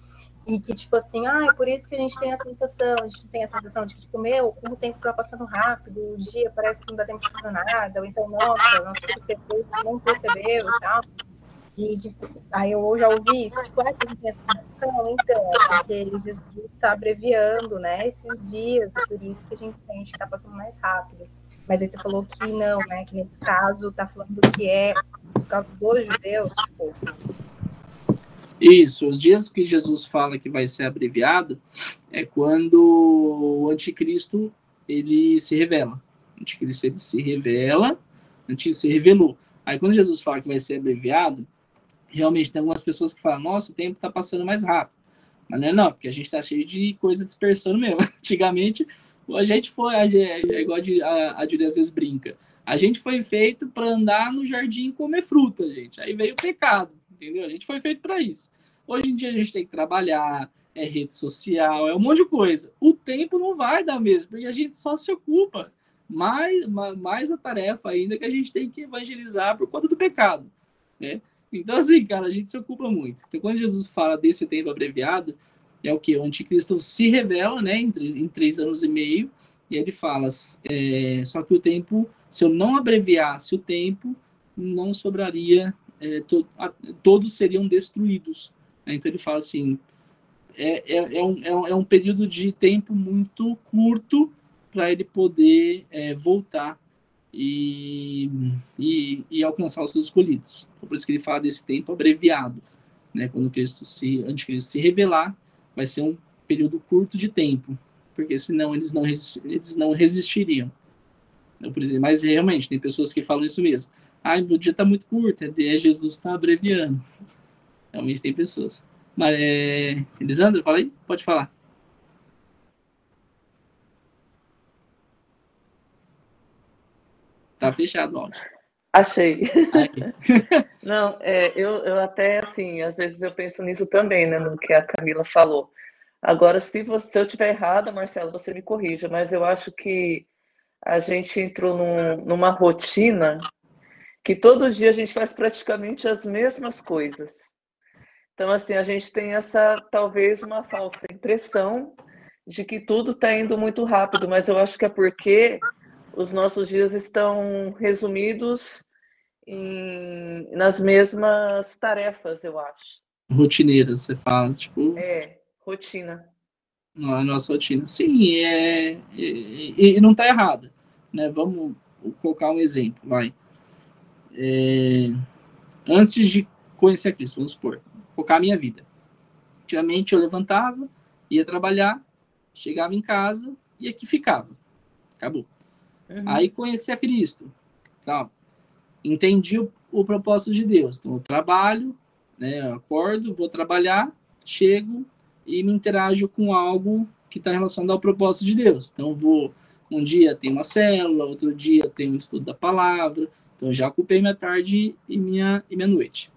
E que, tipo assim, ai, por isso que a gente tem a sensação, a gente tem a sensação de que, tipo, meu, como o tempo está passando rápido, o dia parece que não dá tempo de fazer nada, ou então, nossa, nosso filho não percebeu e tal. E aí eu já ouvi isso, tipo, ah, tem essa sensação? Então, porque Jesus está abreviando, né, esses dias, por isso que a gente sente que está passando mais rápido. Mas aí você falou que não, né, que nesse caso está falando que é por causa dos judeus, tipo... Isso, os dias que Jesus fala que vai ser abreviado é quando o anticristo ele se revela. O anticristo ele se revela, antes se revelou. Aí quando Jesus fala que vai ser abreviado, realmente tem algumas pessoas que falam, nossa, o tempo está passando mais rápido. Mas não é não, porque a gente está cheio de coisa dispersando mesmo. (laughs) Antigamente, a gente foi, é igual a, a Julia às vezes brinca, a gente foi feito para andar no jardim e comer fruta, gente. Aí veio o pecado, entendeu? A gente foi feito para isso. Hoje em dia a gente tem que trabalhar, é rede social, é um monte de coisa. O tempo não vai dar mesmo, porque a gente só se ocupa. Mais, mais a tarefa ainda que a gente tem que evangelizar por conta do pecado, né? Então, assim, cara, a gente se ocupa muito. Então, quando Jesus fala desse tempo abreviado, é o que? O anticristo se revela, né, em três, em três anos e meio, e ele fala, é, só que o tempo, se eu não abreviasse o tempo, não sobraria, é, to, a, todos seriam destruídos. Então, ele fala assim, é, é, é, um, é, um, é um período de tempo muito curto para ele poder é, voltar e, e, e, alcançar os seus escolhidos. Então, por isso que ele fala desse tempo abreviado, né? Quando Cristo se, antes se revelar, vai ser um período curto de tempo, porque senão eles não, eles não resistiriam. Mas realmente, tem pessoas que falam isso mesmo. Ah, o dia está muito curto, é Jesus está abreviando. Realmente tem pessoas. Mas, é... Elisandro, fala aí, pode falar. Tá fechado o áudio. Achei. (laughs) Não, é, eu, eu até, assim, às vezes eu penso nisso também, né, no que a Camila falou. Agora, se, você, se eu estiver errada, Marcelo, você me corrija, mas eu acho que a gente entrou num, numa rotina que todo dia a gente faz praticamente as mesmas coisas. Então, assim, a gente tem essa, talvez, uma falsa impressão de que tudo está indo muito rápido, mas eu acho que é porque os nossos dias estão resumidos em, nas mesmas tarefas, eu acho. Rotineiras, você fala, tipo. É, rotina. A nossa rotina. Sim, é, e, e não está errada. Né? Vamos colocar um exemplo, vai. É, antes de conhecer a Cristo, vamos supor, colocar a minha vida. Antigamente eu levantava, ia trabalhar, chegava em casa e aqui ficava. Acabou. Uhum. Aí conheci a Cristo. Tá? Entendi o, o, propósito de Deus. Então, eu trabalho, né, eu acordo, vou trabalhar, chego e me interajo com algo que está relacionado ao propósito de Deus. Então, vou. Um dia tem uma célula, outro dia tem um estudo da palavra. Então, já ocupei minha tarde e minha, e minha noite.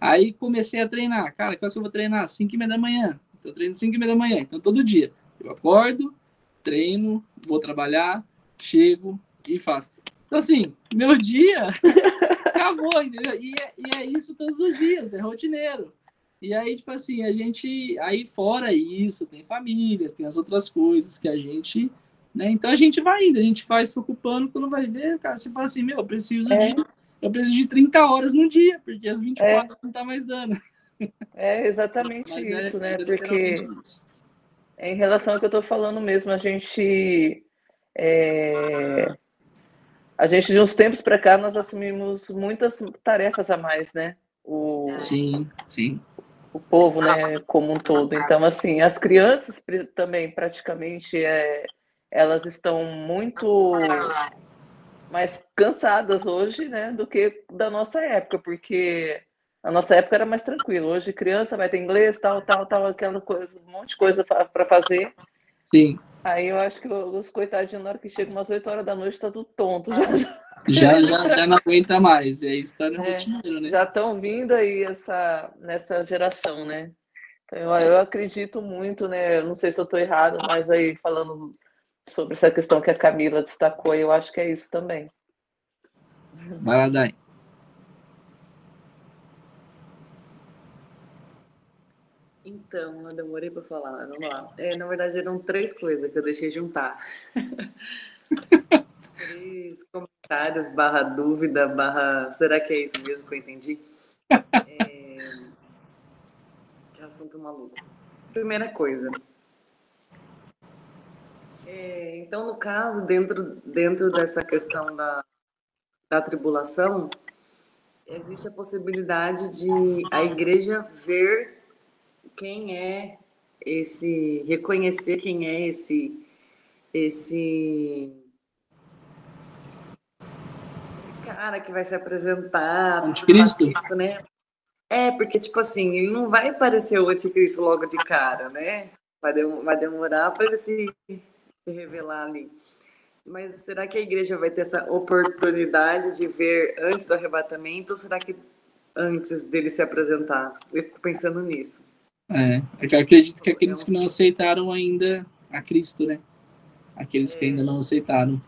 Aí comecei a treinar. Cara, que eu vou treinar? 5 e meia da manhã. Então, eu treino 5 e meia da manhã. Então, todo dia. Eu acordo, treino, vou trabalhar, chego e faço. Então, assim, meu dia (laughs) acabou, entendeu? E é, e é isso todos os dias, é rotineiro. E aí, tipo assim, a gente. Aí, fora isso, tem família, tem as outras coisas que a gente. Né? Então a gente vai indo, a gente vai se ocupando quando vai ver, cara, você fala assim, meu, eu preciso é. de. Eu preciso de 30 horas no dia, porque as 24 é. não tá mais dando. É exatamente Mas é isso, é, né? Porque isso. em relação ao que eu estou falando mesmo, a gente. É, a gente, de uns tempos para cá, nós assumimos muitas tarefas a mais, né? O, sim, sim. O povo, né, como um todo. Então, assim, as crianças também, praticamente, é, elas estão muito mais cansadas hoje, né, do que da nossa época, porque a nossa época era mais tranquilo. Hoje, criança vai ter inglês, tal, tal, tal, aquela coisa, um monte de coisa para fazer. Sim. Aí eu acho que os coitadinhos, na hora que chega umas 8 horas da noite, tá tudo tonto. Já, já, já, já não aguenta mais. É isso tá no é, rotineiro, né? Já estão vindo aí essa, nessa geração, né? Então, eu, eu acredito muito, né? Eu não sei se eu estou errado, mas aí falando sobre essa questão que a Camila destacou, eu acho que é isso também. Vai lá, Dai. Então, eu demorei para falar, vamos lá. É, na verdade, eram três coisas que eu deixei juntar. (laughs) três comentários, barra dúvida, barra. Será que é isso mesmo que eu entendi? É... Que assunto maluco. Primeira coisa, é, então, no caso, dentro, dentro dessa questão da, da tribulação, existe a possibilidade de a igreja ver quem é esse, reconhecer quem é esse, esse, esse cara que vai se apresentar, anticristo, né? É, porque, tipo assim, ele não vai aparecer o anticristo logo de cara, né? Vai, vai demorar para ele se se revelar ali. Mas será que a igreja vai ter essa oportunidade de ver antes do arrebatamento ou será que antes dele se apresentar? Eu fico pensando nisso. É, é eu acredito que aqueles que não aceitaram ainda a Cristo, né? Aqueles é. que ainda não aceitaram.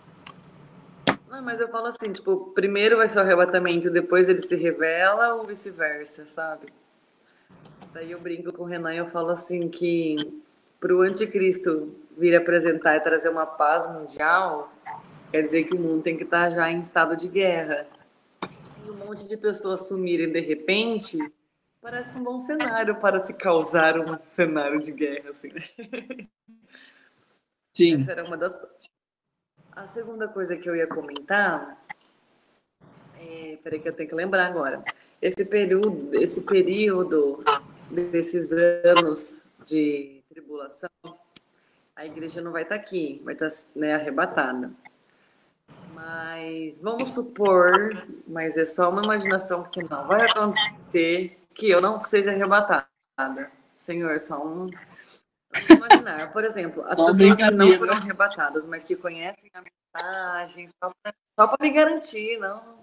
Não, mas eu falo assim, tipo, primeiro vai ser o arrebatamento, depois ele se revela ou vice-versa, sabe? Daí eu brinco com o Renan e eu falo assim que para o anticristo vir apresentar e trazer uma paz mundial, quer dizer que o mundo tem que estar já em estado de guerra. E um monte de pessoas sumirem de repente, parece um bom cenário para se causar um cenário de guerra, assim. (laughs) Sim. Essa era uma das coisas. A segunda coisa que eu ia comentar, é, peraí que eu tenho que lembrar agora. Esse período, esse período desses anos de tribulação, a igreja não vai estar aqui, vai estar né, arrebatada. Mas vamos supor, mas é só uma imaginação que não vai acontecer que eu não seja arrebatada. Senhor, só um imaginar. Por exemplo, as pessoas que não foram arrebatadas, mas que conhecem a mensagem, só para me garantir, não.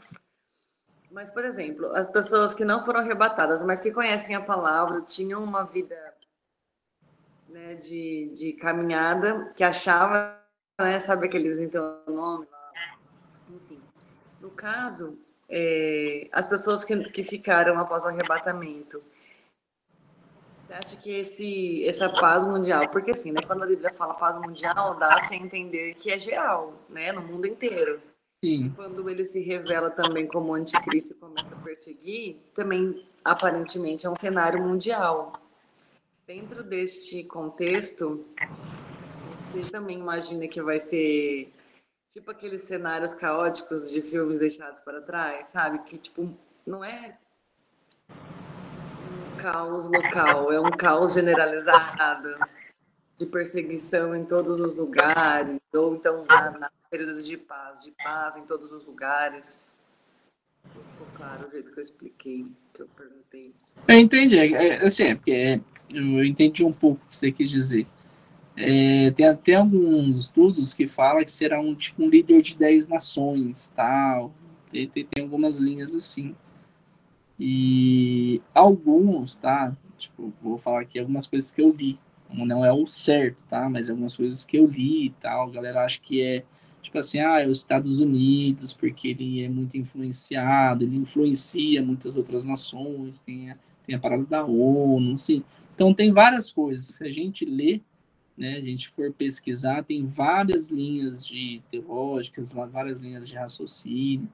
Mas, por exemplo, as pessoas que não foram arrebatadas, mas que conhecem a palavra, tinham uma vida né, de, de caminhada que achava, né, sabe aqueles então nome lá, enfim. No caso, é, as pessoas que, que ficaram após o arrebatamento, você acha que esse, essa paz mundial, porque assim, né, quando a Bíblia fala paz mundial, dá-se a entender que é geral, né, no mundo inteiro. Sim. Quando ele se revela também como anticristo e começa a perseguir, também aparentemente é um cenário mundial. Dentro deste contexto, você também imagina que vai ser tipo aqueles cenários caóticos de filmes deixados para trás, sabe? Que tipo não é um caos local, é um caos generalizado de perseguição em todos os lugares, ou então na, na período de paz, de paz em todos os lugares. Ficou claro o jeito que eu expliquei, que eu perguntei. Eu entendi, é, é assim, é porque eu entendi um pouco o que você quis dizer. É, tem até alguns estudos que falam que será um tipo um líder de 10 nações, tal. Tem, tem, tem, algumas linhas assim. E alguns, tá? Tipo, vou falar aqui algumas coisas que eu li. Não é o certo, tá? Mas algumas coisas que eu li e tal. A galera acha que é, tipo assim, ah, é os Estados Unidos, porque ele é muito influenciado, ele influencia muitas outras nações, tem a, tem a parada da ONU, assim. Então, tem várias coisas. Se a gente lê, né, a gente for pesquisar, tem várias linhas de teológicas, várias linhas de raciocínio,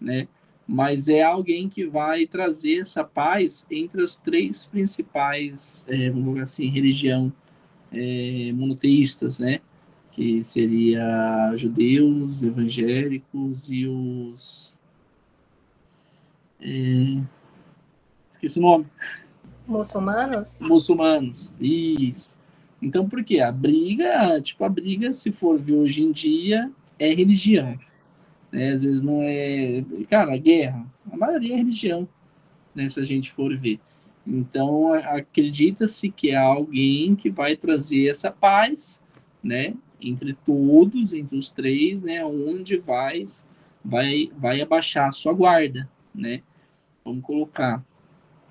né? mas é alguém que vai trazer essa paz entre as três principais, é, vamos colocar assim, religião é, monoteístas, né? Que seria judeus, evangélicos e os é, esqueci o nome. Muçulmanos? Muçulmanos, isso. Então, por quê? A briga, tipo, a briga, se for ver hoje em dia, é religião. Né? Às vezes não é. Cara, a guerra, a maioria é religião, né? Se a gente for ver. Então, acredita-se que é alguém que vai trazer essa paz, né? Entre todos, entre os três, né? Onde vai, vai, vai abaixar a sua guarda, né? Vamos colocar.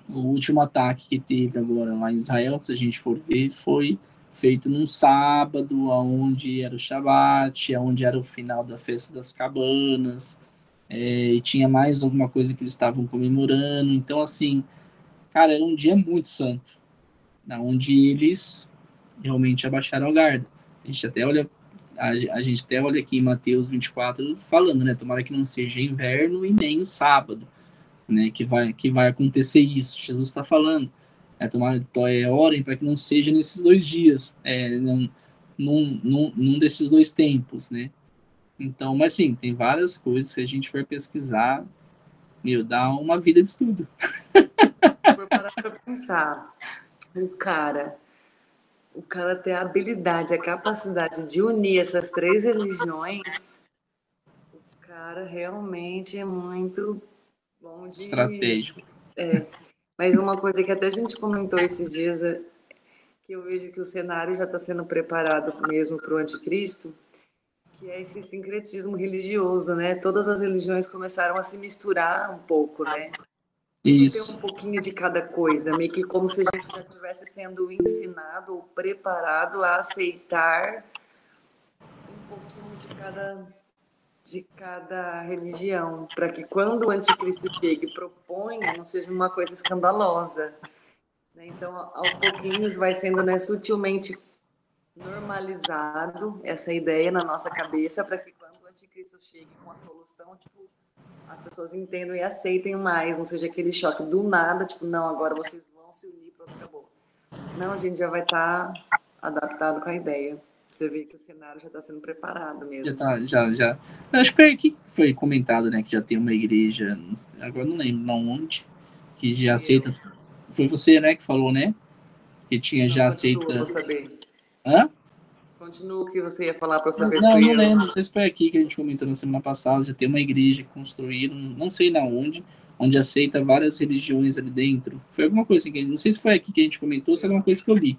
O último ataque que teve agora lá em Israel, se a gente for ver, foi feito num sábado, onde era o Shabat, onde era o final da festa das cabanas, é, e tinha mais alguma coisa que eles estavam comemorando. Então, assim, cara, era um dia muito santo, onde eles realmente abaixaram a guarda. A gente até olha, a, a gente até olha aqui em Mateus 24 falando, né? Tomara que não seja inverno e nem o sábado, né? Que vai, que vai acontecer isso. Jesus está falando. É, tomar, é, orem para que não seja nesses dois dias, é, num, num, num, desses dois tempos, né? Então, mas sim, tem várias coisas que a gente for pesquisar, meu, dá uma vida de estudo. Vou parar para pensar. O cara, o cara ter a habilidade, a capacidade de unir essas três religiões, o cara realmente é muito bom de... Estratégico. É, mas uma coisa que até a gente comentou esses dias, é que eu vejo que o cenário já está sendo preparado mesmo para o anticristo, que é esse sincretismo religioso, né? Todas as religiões começaram a se misturar um pouco, né? Isso. Tem um pouquinho de cada coisa, meio que como se a gente já estivesse sendo ensinado ou preparado a aceitar um pouquinho de cada de cada religião, para que quando o anticristo chegue e proponha, não seja uma coisa escandalosa. Né? Então, aos pouquinhos vai sendo né, sutilmente normalizado essa ideia na nossa cabeça, para que quando o anticristo chegue com a solução, tipo, as pessoas entendam e aceitem mais, não seja aquele choque do nada, tipo, não, agora vocês vão se unir, pronto, acabou. Não, a gente já vai estar tá adaptado com a ideia. Você vê que o cenário já está sendo preparado mesmo. Já tá, já, já. Acho que aqui foi comentado, né, que já tem uma igreja, agora não lembro não onde, que já aceita. Foi você, né, que falou, né? Que tinha já aceita. Pra saber. Hã? Continua o que você ia falar para saber não, se Não, não lembro, não sei se foi aqui que a gente comentou na semana passada, já tem uma igreja construída, não sei na onde, onde aceita várias religiões ali dentro. Foi alguma coisa assim, não sei se foi aqui que a gente comentou, se é alguma coisa que eu li.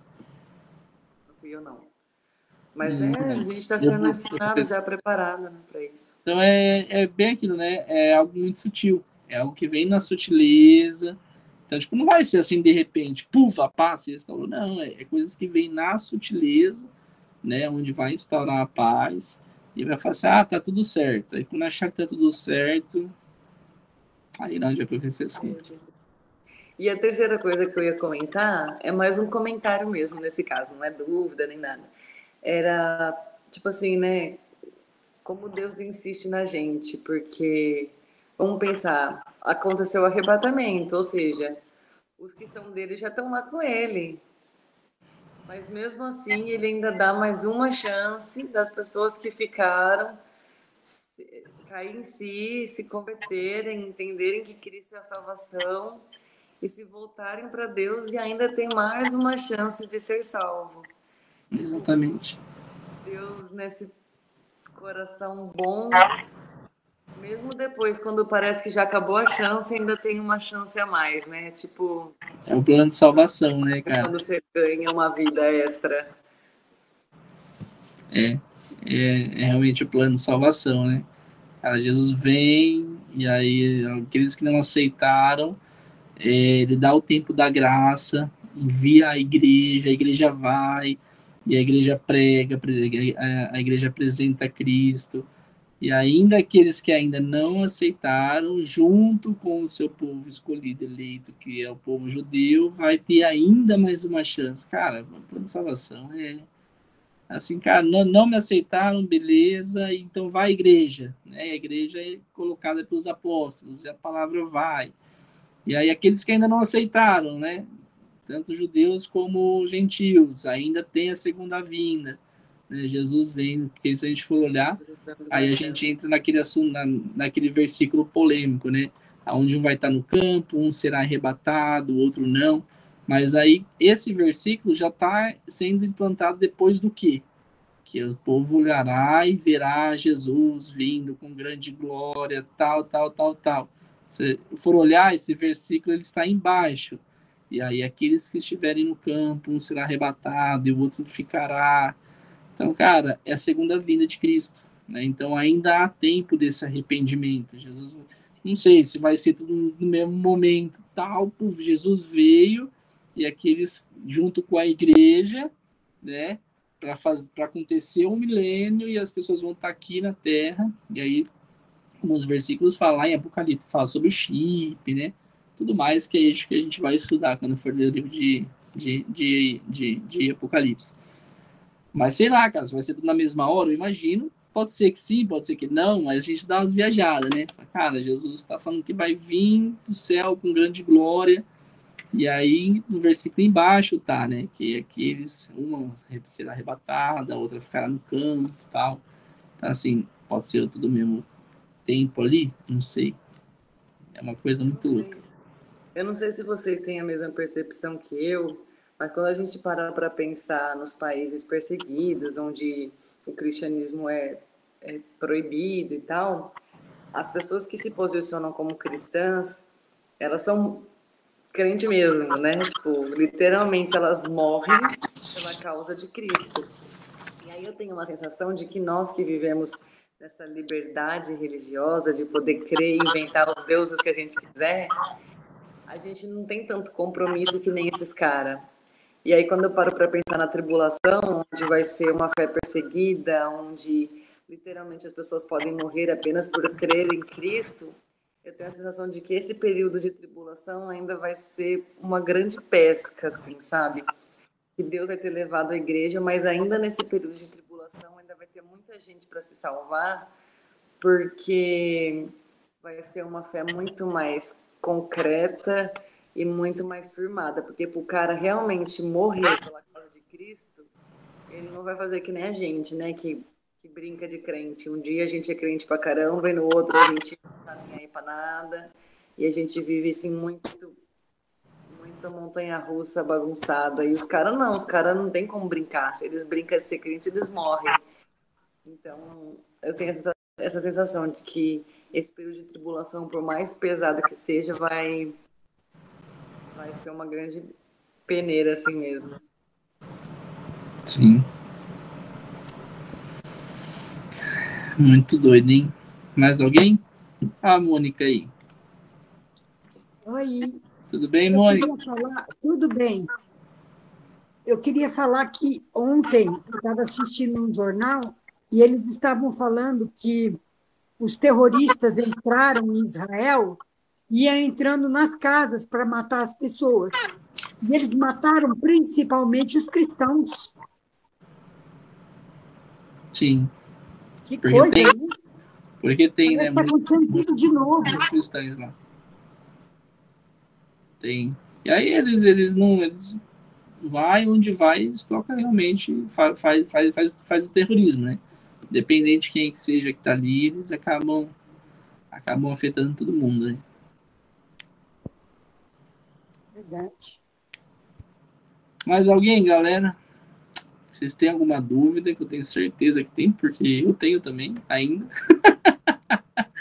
Mas é, a gente está sendo ensinado já preparado né, para isso. Então é, é bem aquilo, né? É algo muito sutil. É algo que vem na sutileza. Então, tipo, não vai ser assim de repente, pufa, e restaurou. Não, é, é coisas que vêm na sutileza, né? Onde vai instaurar a paz e vai falar assim, ah, tá tudo certo. Aí quando achar que tá tudo certo, aí não, já professor as coisas. E a terceira coisa que eu ia comentar é mais um comentário mesmo nesse caso, não é dúvida nem nada era tipo assim, né? Como Deus insiste na gente, porque vamos pensar, aconteceu o arrebatamento, ou seja, os que são dele já estão lá com ele. Mas mesmo assim, ele ainda dá mais uma chance das pessoas que ficaram cair em si, se converterem, entenderem que Cristo é a salvação e se voltarem para Deus e ainda tem mais uma chance de ser salvo. Exatamente. Deus, nesse coração bom, mesmo depois, quando parece que já acabou a chance, ainda tem uma chance a mais, né? Tipo. É um plano de salvação, né, cara? Quando você ganha uma vida extra. É, é, é realmente o plano de salvação, né? Cara, Jesus vem e aí aqueles que não aceitaram, é, ele dá o tempo da graça, envia a igreja, a igreja vai, e a igreja prega, a igreja apresenta Cristo, e ainda aqueles que ainda não aceitaram, junto com o seu povo escolhido, eleito, que é o povo judeu, vai ter ainda mais uma chance. Cara, o plano de salvação é, Assim, cara, não, não me aceitaram, beleza, então vai à igreja. Né? A igreja é colocada pelos apóstolos, e a palavra vai. E aí aqueles que ainda não aceitaram, né? Tanto judeus como gentios, ainda tem a segunda vinda. Né? Jesus vem, porque se a gente for olhar, aí a gente entra naquele assunto, na, naquele versículo polêmico, né? Onde um vai estar no campo, um será arrebatado, o outro não. Mas aí esse versículo já está sendo implantado depois do quê? Que o povo olhará e verá Jesus vindo com grande glória, tal, tal, tal, tal. Se for olhar, esse versículo ele está embaixo. E aí aqueles que estiverem no campo, um será arrebatado e o outro ficará. Então, cara, é a segunda vinda de Cristo. Né? Então ainda há tempo desse arrependimento. Jesus, não sei se vai ser tudo no mesmo momento, tal. Jesus veio e aqueles junto com a igreja, né, para acontecer um milênio e as pessoas vão estar tá aqui na Terra. E aí alguns versículos falam em Apocalipse, fala sobre o chip, né? Tudo mais que é isso que a gente vai estudar quando for ler o livro de, de, de, de, de Apocalipse. Mas sei lá, cara, se vai ser tudo na mesma hora, eu imagino. Pode ser que sim, pode ser que não, mas a gente dá umas viajadas, né? Cara, Jesus está falando que vai vir do céu com grande glória e aí, no versículo embaixo, tá, né? Que aqueles, uma será arrebatada, a outra ficará no campo tal. Então, assim, pode ser tudo mesmo tempo ali, não sei. É uma coisa muito louca. Eu não sei se vocês têm a mesma percepção que eu, mas quando a gente parar para pensar nos países perseguidos, onde o cristianismo é, é proibido e tal, as pessoas que se posicionam como cristãs, elas são crente mesmo, né? Tipo, literalmente elas morrem pela causa de Cristo. E aí eu tenho uma sensação de que nós que vivemos nessa liberdade religiosa de poder crer e inventar os deuses que a gente quiser, a gente não tem tanto compromisso que nem esses caras. E aí quando eu paro para pensar na tribulação, onde vai ser uma fé perseguida, onde literalmente as pessoas podem morrer apenas por crer em Cristo, eu tenho a sensação de que esse período de tribulação ainda vai ser uma grande pesca, assim, sabe? Que Deus vai ter levado a igreja, mas ainda nesse período de tribulação ainda vai ter muita gente para se salvar, porque vai ser uma fé muito mais concreta e muito mais firmada, porque para o cara realmente morrer pela causa de Cristo, ele não vai fazer que nem a gente, né? Que que brinca de crente. Um dia a gente é crente pra caramba e no outro a gente não tá nem aí pra nada. E a gente vive assim muito muita montanha russa bagunçada. E os caras não, os caras não tem como brincar. Se eles brincam de ser crente, eles morrem. Então, eu tenho essa, essa sensação de que esse período de tribulação, por mais pesado que seja, vai vai ser uma grande peneira assim mesmo. Sim. Muito doido, hein? Mais alguém? Ah, Mônica aí. Oi. Tudo bem, eu Mônica? Falar... Tudo bem. Eu queria falar que ontem eu estava assistindo um jornal e eles estavam falando que os terroristas entraram em Israel e iam entrando nas casas para matar as pessoas. E eles mataram principalmente os cristãos. Sim. Que porque coisa, tem, né? Porque tem, né? Está acontecendo tudo de novo. cristãos lá. Tem. E aí eles, eles não. Eles vai onde vai, eles realmente, faz, faz, faz, faz o terrorismo, né? Independente de quem que seja que tá ali, eles acabam, acabam afetando todo mundo, né? Verdade. Mais alguém, galera? Vocês têm alguma dúvida, que eu tenho certeza que tem, porque eu tenho também, ainda. (laughs)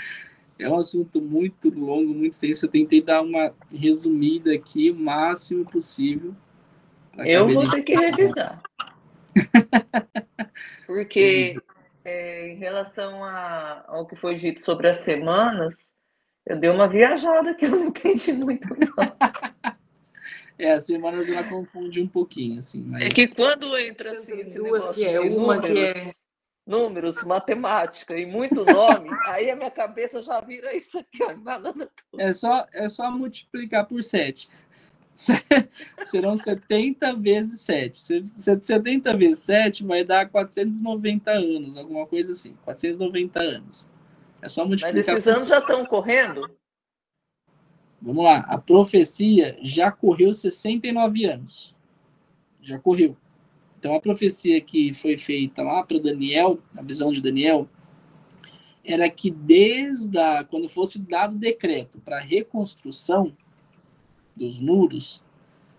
é um assunto muito longo, muito extenso. Eu tentei dar uma resumida aqui o máximo possível. Eu vou ter que revisar. (laughs) porque é, em relação a, ao que foi dito sobre as semanas, eu dei uma viajada que eu não entendi muito, não. (laughs) É, as semanas ela confunde um pouquinho, assim. Mas... É que quando entra assim, duas que é uma números, que é números, matemática e muito nome, (laughs) aí a minha cabeça já vira isso aqui, ó, É só, é só multiplicar por 7. (laughs) serão 70 vezes 7. 70 vezes 7 vai dar 490 anos, alguma coisa assim. 490 anos. É só multiplicar. Mas esses anos já estão correndo? Vamos lá. A profecia já correu 69 anos. Já correu. Então, a profecia que foi feita lá para Daniel, a visão de Daniel, era que desde a, quando fosse dado o decreto para reconstrução dos muros,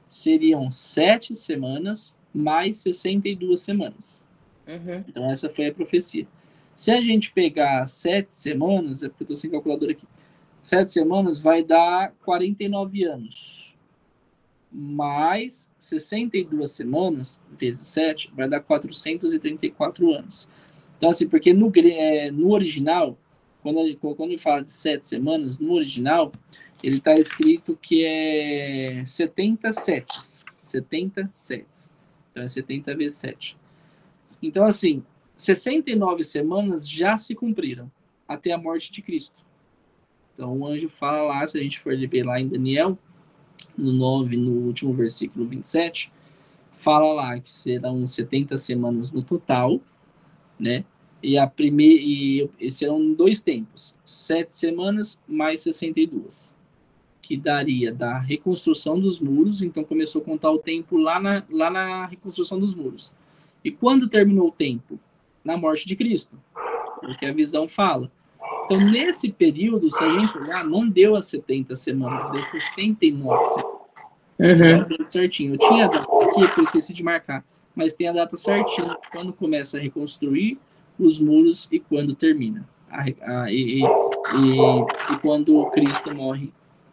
seriam sete semanas mais 62 semanas. Uhum. Então, essa foi a profecia. Se a gente pegar sete semanas, é porque eu estou sem calculadora aqui, sete semanas vai dar 49 anos. Mais 62 semanas, vezes 7, vai dar 434 anos. Então, assim, porque no, é, no original, quando ele, quando ele fala de sete semanas, no original, ele está escrito que é 70 setes. 70 setes. Então, é 70 vezes 7. Então, assim, 69 semanas já se cumpriram até a morte de Cristo. Então, o anjo fala lá, se a gente for ver lá em Daniel, no 9, no último versículo 27, fala lá que serão 70 semanas no total, né? E a primeira e, serão dois tempos, sete semanas mais 62, que daria da reconstrução dos muros. Então começou a contar o tempo lá na, lá na reconstrução dos muros. E quando terminou o tempo? Na morte de Cristo, porque a visão fala. Então, nesse período, se a gente olhar, não deu as 70 semanas, deu 69 semanas. Uhum. Certinho. Eu tinha a data aqui, eu esqueci de marcar mas tem a data certinha quando começa a reconstruir os muros e quando termina. A, a, e, e, e, quando Cristo morre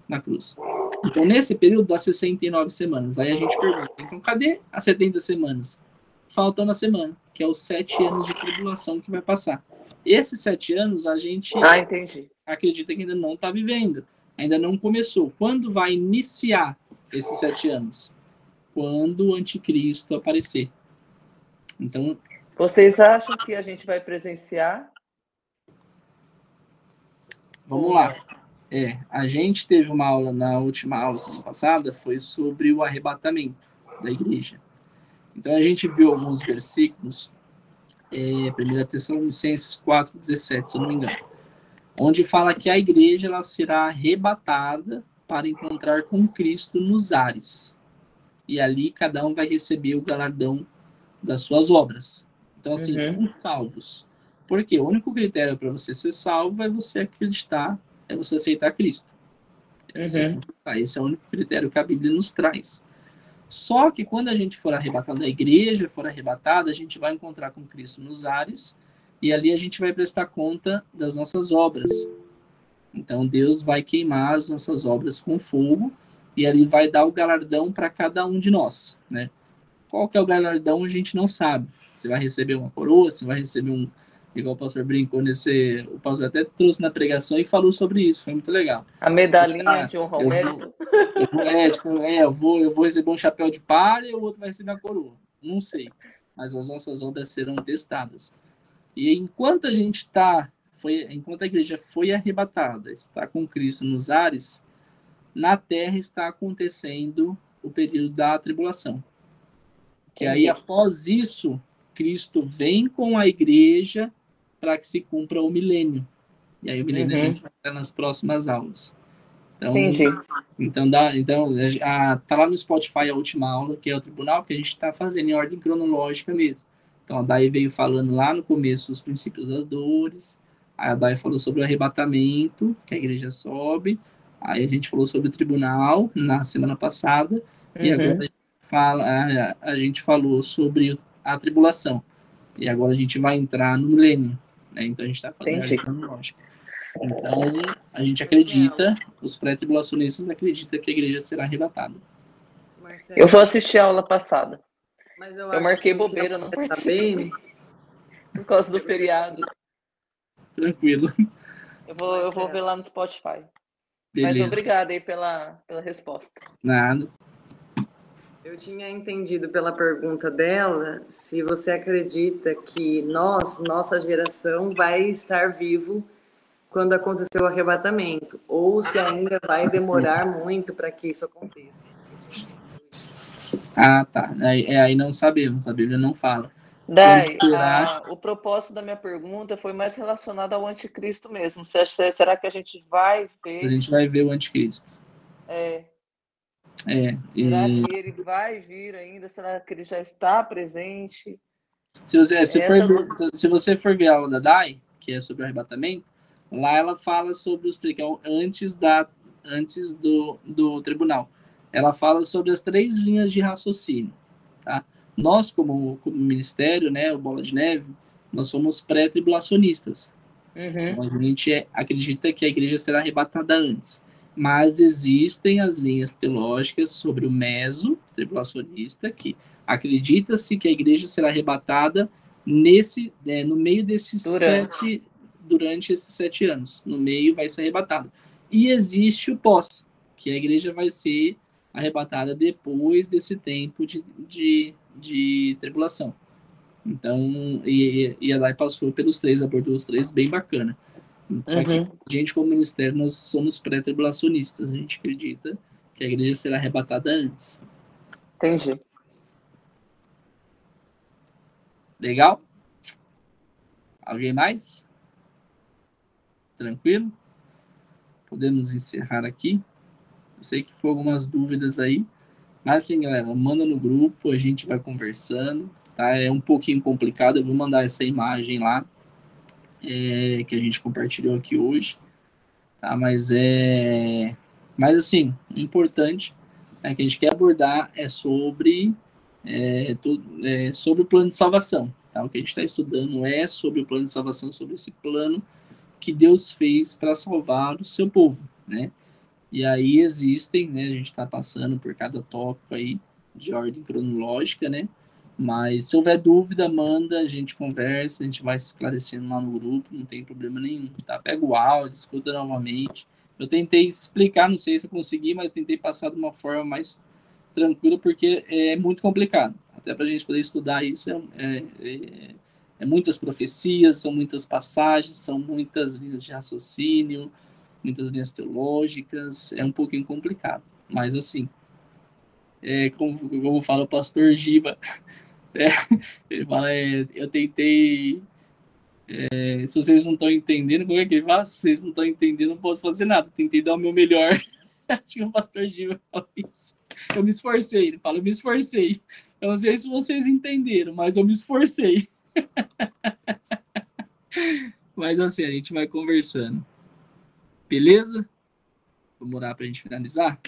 na cruz. Então, nesse período dá 69 semanas. Aí a gente pergunta, então cadê as 70 semanas? Falta uma semana, que é os sete anos de tribulação que vai passar. Esses sete anos a gente ah, acredita que ainda não está vivendo, ainda não começou. Quando vai iniciar esses sete anos? quando o anticristo aparecer. Então, vocês acham que a gente vai presenciar? Vamos lá. É, a gente teve uma aula na última aula semana passada, foi sobre o arrebatamento da igreja. Então a gente viu alguns versículos, é, 1 Tessalonicenses 4, 17, se eu não me engano, onde fala que a igreja ela será arrebatada para encontrar com Cristo nos ares e ali cada um vai receber o galardão das suas obras. Então, assim, uhum. salvos. Porque o único critério para você ser salvo é você acreditar, é você aceitar Cristo. É uhum. Esse é o único critério que a Bíblia nos traz. Só que quando a gente for arrebatado da igreja, for arrebatado, a gente vai encontrar com Cristo nos ares, e ali a gente vai prestar conta das nossas obras. Então Deus vai queimar as nossas obras com fogo, e ali vai dar o galardão para cada um de nós, né? Qual que é o galardão a gente não sabe. Você vai receber uma coroa, você vai receber um, igual o pastor brincou nesse, o pastor até trouxe na pregação e falou sobre isso, foi muito legal. A medalhinha ah, de honra ao mérito. É, tipo, é, eu vou, eu vou receber um chapéu de palha e o outro vai receber a coroa. Não sei, mas as nossas obras serão testadas. E enquanto a gente está, foi, enquanto a igreja foi arrebatada, está com Cristo nos ares, na terra está acontecendo o período da tribulação. Que aí, após isso, Cristo vem com a igreja para que se cumpra o milênio. E aí o milênio uhum. a gente vai estar nas próximas aulas. Então, Entendi. Então, dá, então a, tá lá no Spotify a última aula, que é o tribunal, que a gente está fazendo em ordem cronológica mesmo. Então, a Dai veio falando lá no começo os princípios das dores, a Dai falou sobre o arrebatamento, que a igreja sobe, Aí a gente falou sobre o tribunal na semana passada, uhum. e agora a gente, fala, a, a gente falou sobre a tribulação. E agora a gente vai entrar no milênio. Né? Então a gente está falando de cronológica. Então, a gente acredita, os pré-tribulacionistas acreditam que a igreja será arrebatada. Marcelo, eu vou assistir a aula passada. Mas eu, eu marquei bobeira, não participei. Por causa do feriado. Tranquilo. Eu vou, eu vou ver lá no Spotify. Beleza. Mas obrigada aí pela, pela resposta. Nada. Eu tinha entendido pela pergunta dela se você acredita que nós, nossa geração, vai estar vivo quando acontecer o arrebatamento, ou se ainda vai demorar muito para que isso aconteça. Ah, tá. Aí, é, aí não sabemos, a Bíblia não fala. Dai, a, o propósito da minha pergunta foi mais relacionado ao anticristo mesmo. Será que a gente vai ver? A gente vai ver o anticristo. É. É. Será e... que ele vai vir ainda? Será que ele já está presente? Se você, se, Essa... for, se você for ver a aula da Dai, que é sobre arrebatamento, lá ela fala sobre os que é antes da antes do, do tribunal. Ela fala sobre as três linhas de raciocínio, tá? Nós, como, como ministério, né, o Bola de Neve, nós somos pré-tribulacionistas. Uhum. Então, a gente é, acredita que a igreja será arrebatada antes. Mas existem as linhas teológicas sobre o meso tribulacionista, que acredita-se que a igreja será arrebatada nesse, né, no meio desses durante. sete, durante esses sete anos. No meio vai ser arrebatada. E existe o pós, que a igreja vai ser arrebatada depois desse tempo de, de, de tribulação. Então, e, e Adai passou pelos três, abordou os três, bem bacana. Só uhum. que a gente, como ministério, nós somos pré-tribulacionistas. A gente acredita que a igreja será arrebatada antes. Entendi. Legal? Alguém mais? Tranquilo? Podemos encerrar aqui. Eu sei que foram algumas dúvidas aí. Mas assim, galera, manda no grupo, a gente vai conversando, tá? É um pouquinho complicado, eu vou mandar essa imagem lá é, que a gente compartilhou aqui hoje, tá? Mas é, mas assim, importante é que a gente quer abordar é sobre é, é, sobre o plano de salvação, tá? O que a gente está estudando é sobre o plano de salvação, sobre esse plano que Deus fez para salvar o seu povo, né? E aí existem, né, a gente está passando por cada tópico aí de ordem cronológica, né? Mas se houver dúvida, manda, a gente conversa, a gente vai esclarecendo lá no grupo, não tem problema nenhum, tá? Pega o áudio, escuta novamente. Eu tentei explicar, não sei se eu consegui, mas tentei passar de uma forma mais tranquila, porque é muito complicado. Até para a gente poder estudar isso, é, é, é, é muitas profecias, são muitas passagens, são muitas linhas de raciocínio, muitas linhas teológicas, é um pouquinho complicado. Mas, assim, é, como, como fala o pastor Giba, é, (laughs) ele fala, é, eu tentei. É, se vocês não estão entendendo, como é que ele fala? Se vocês não estão entendendo, não posso fazer nada. Tentei dar o meu melhor. (laughs) Acho que o pastor Giba fala isso. Eu me esforcei. Ele fala, eu me esforcei. Eu não sei se vocês entenderam, mas eu me esforcei. (laughs) mas assim, a gente vai conversando. Beleza? Vamos orar para a gente finalizar?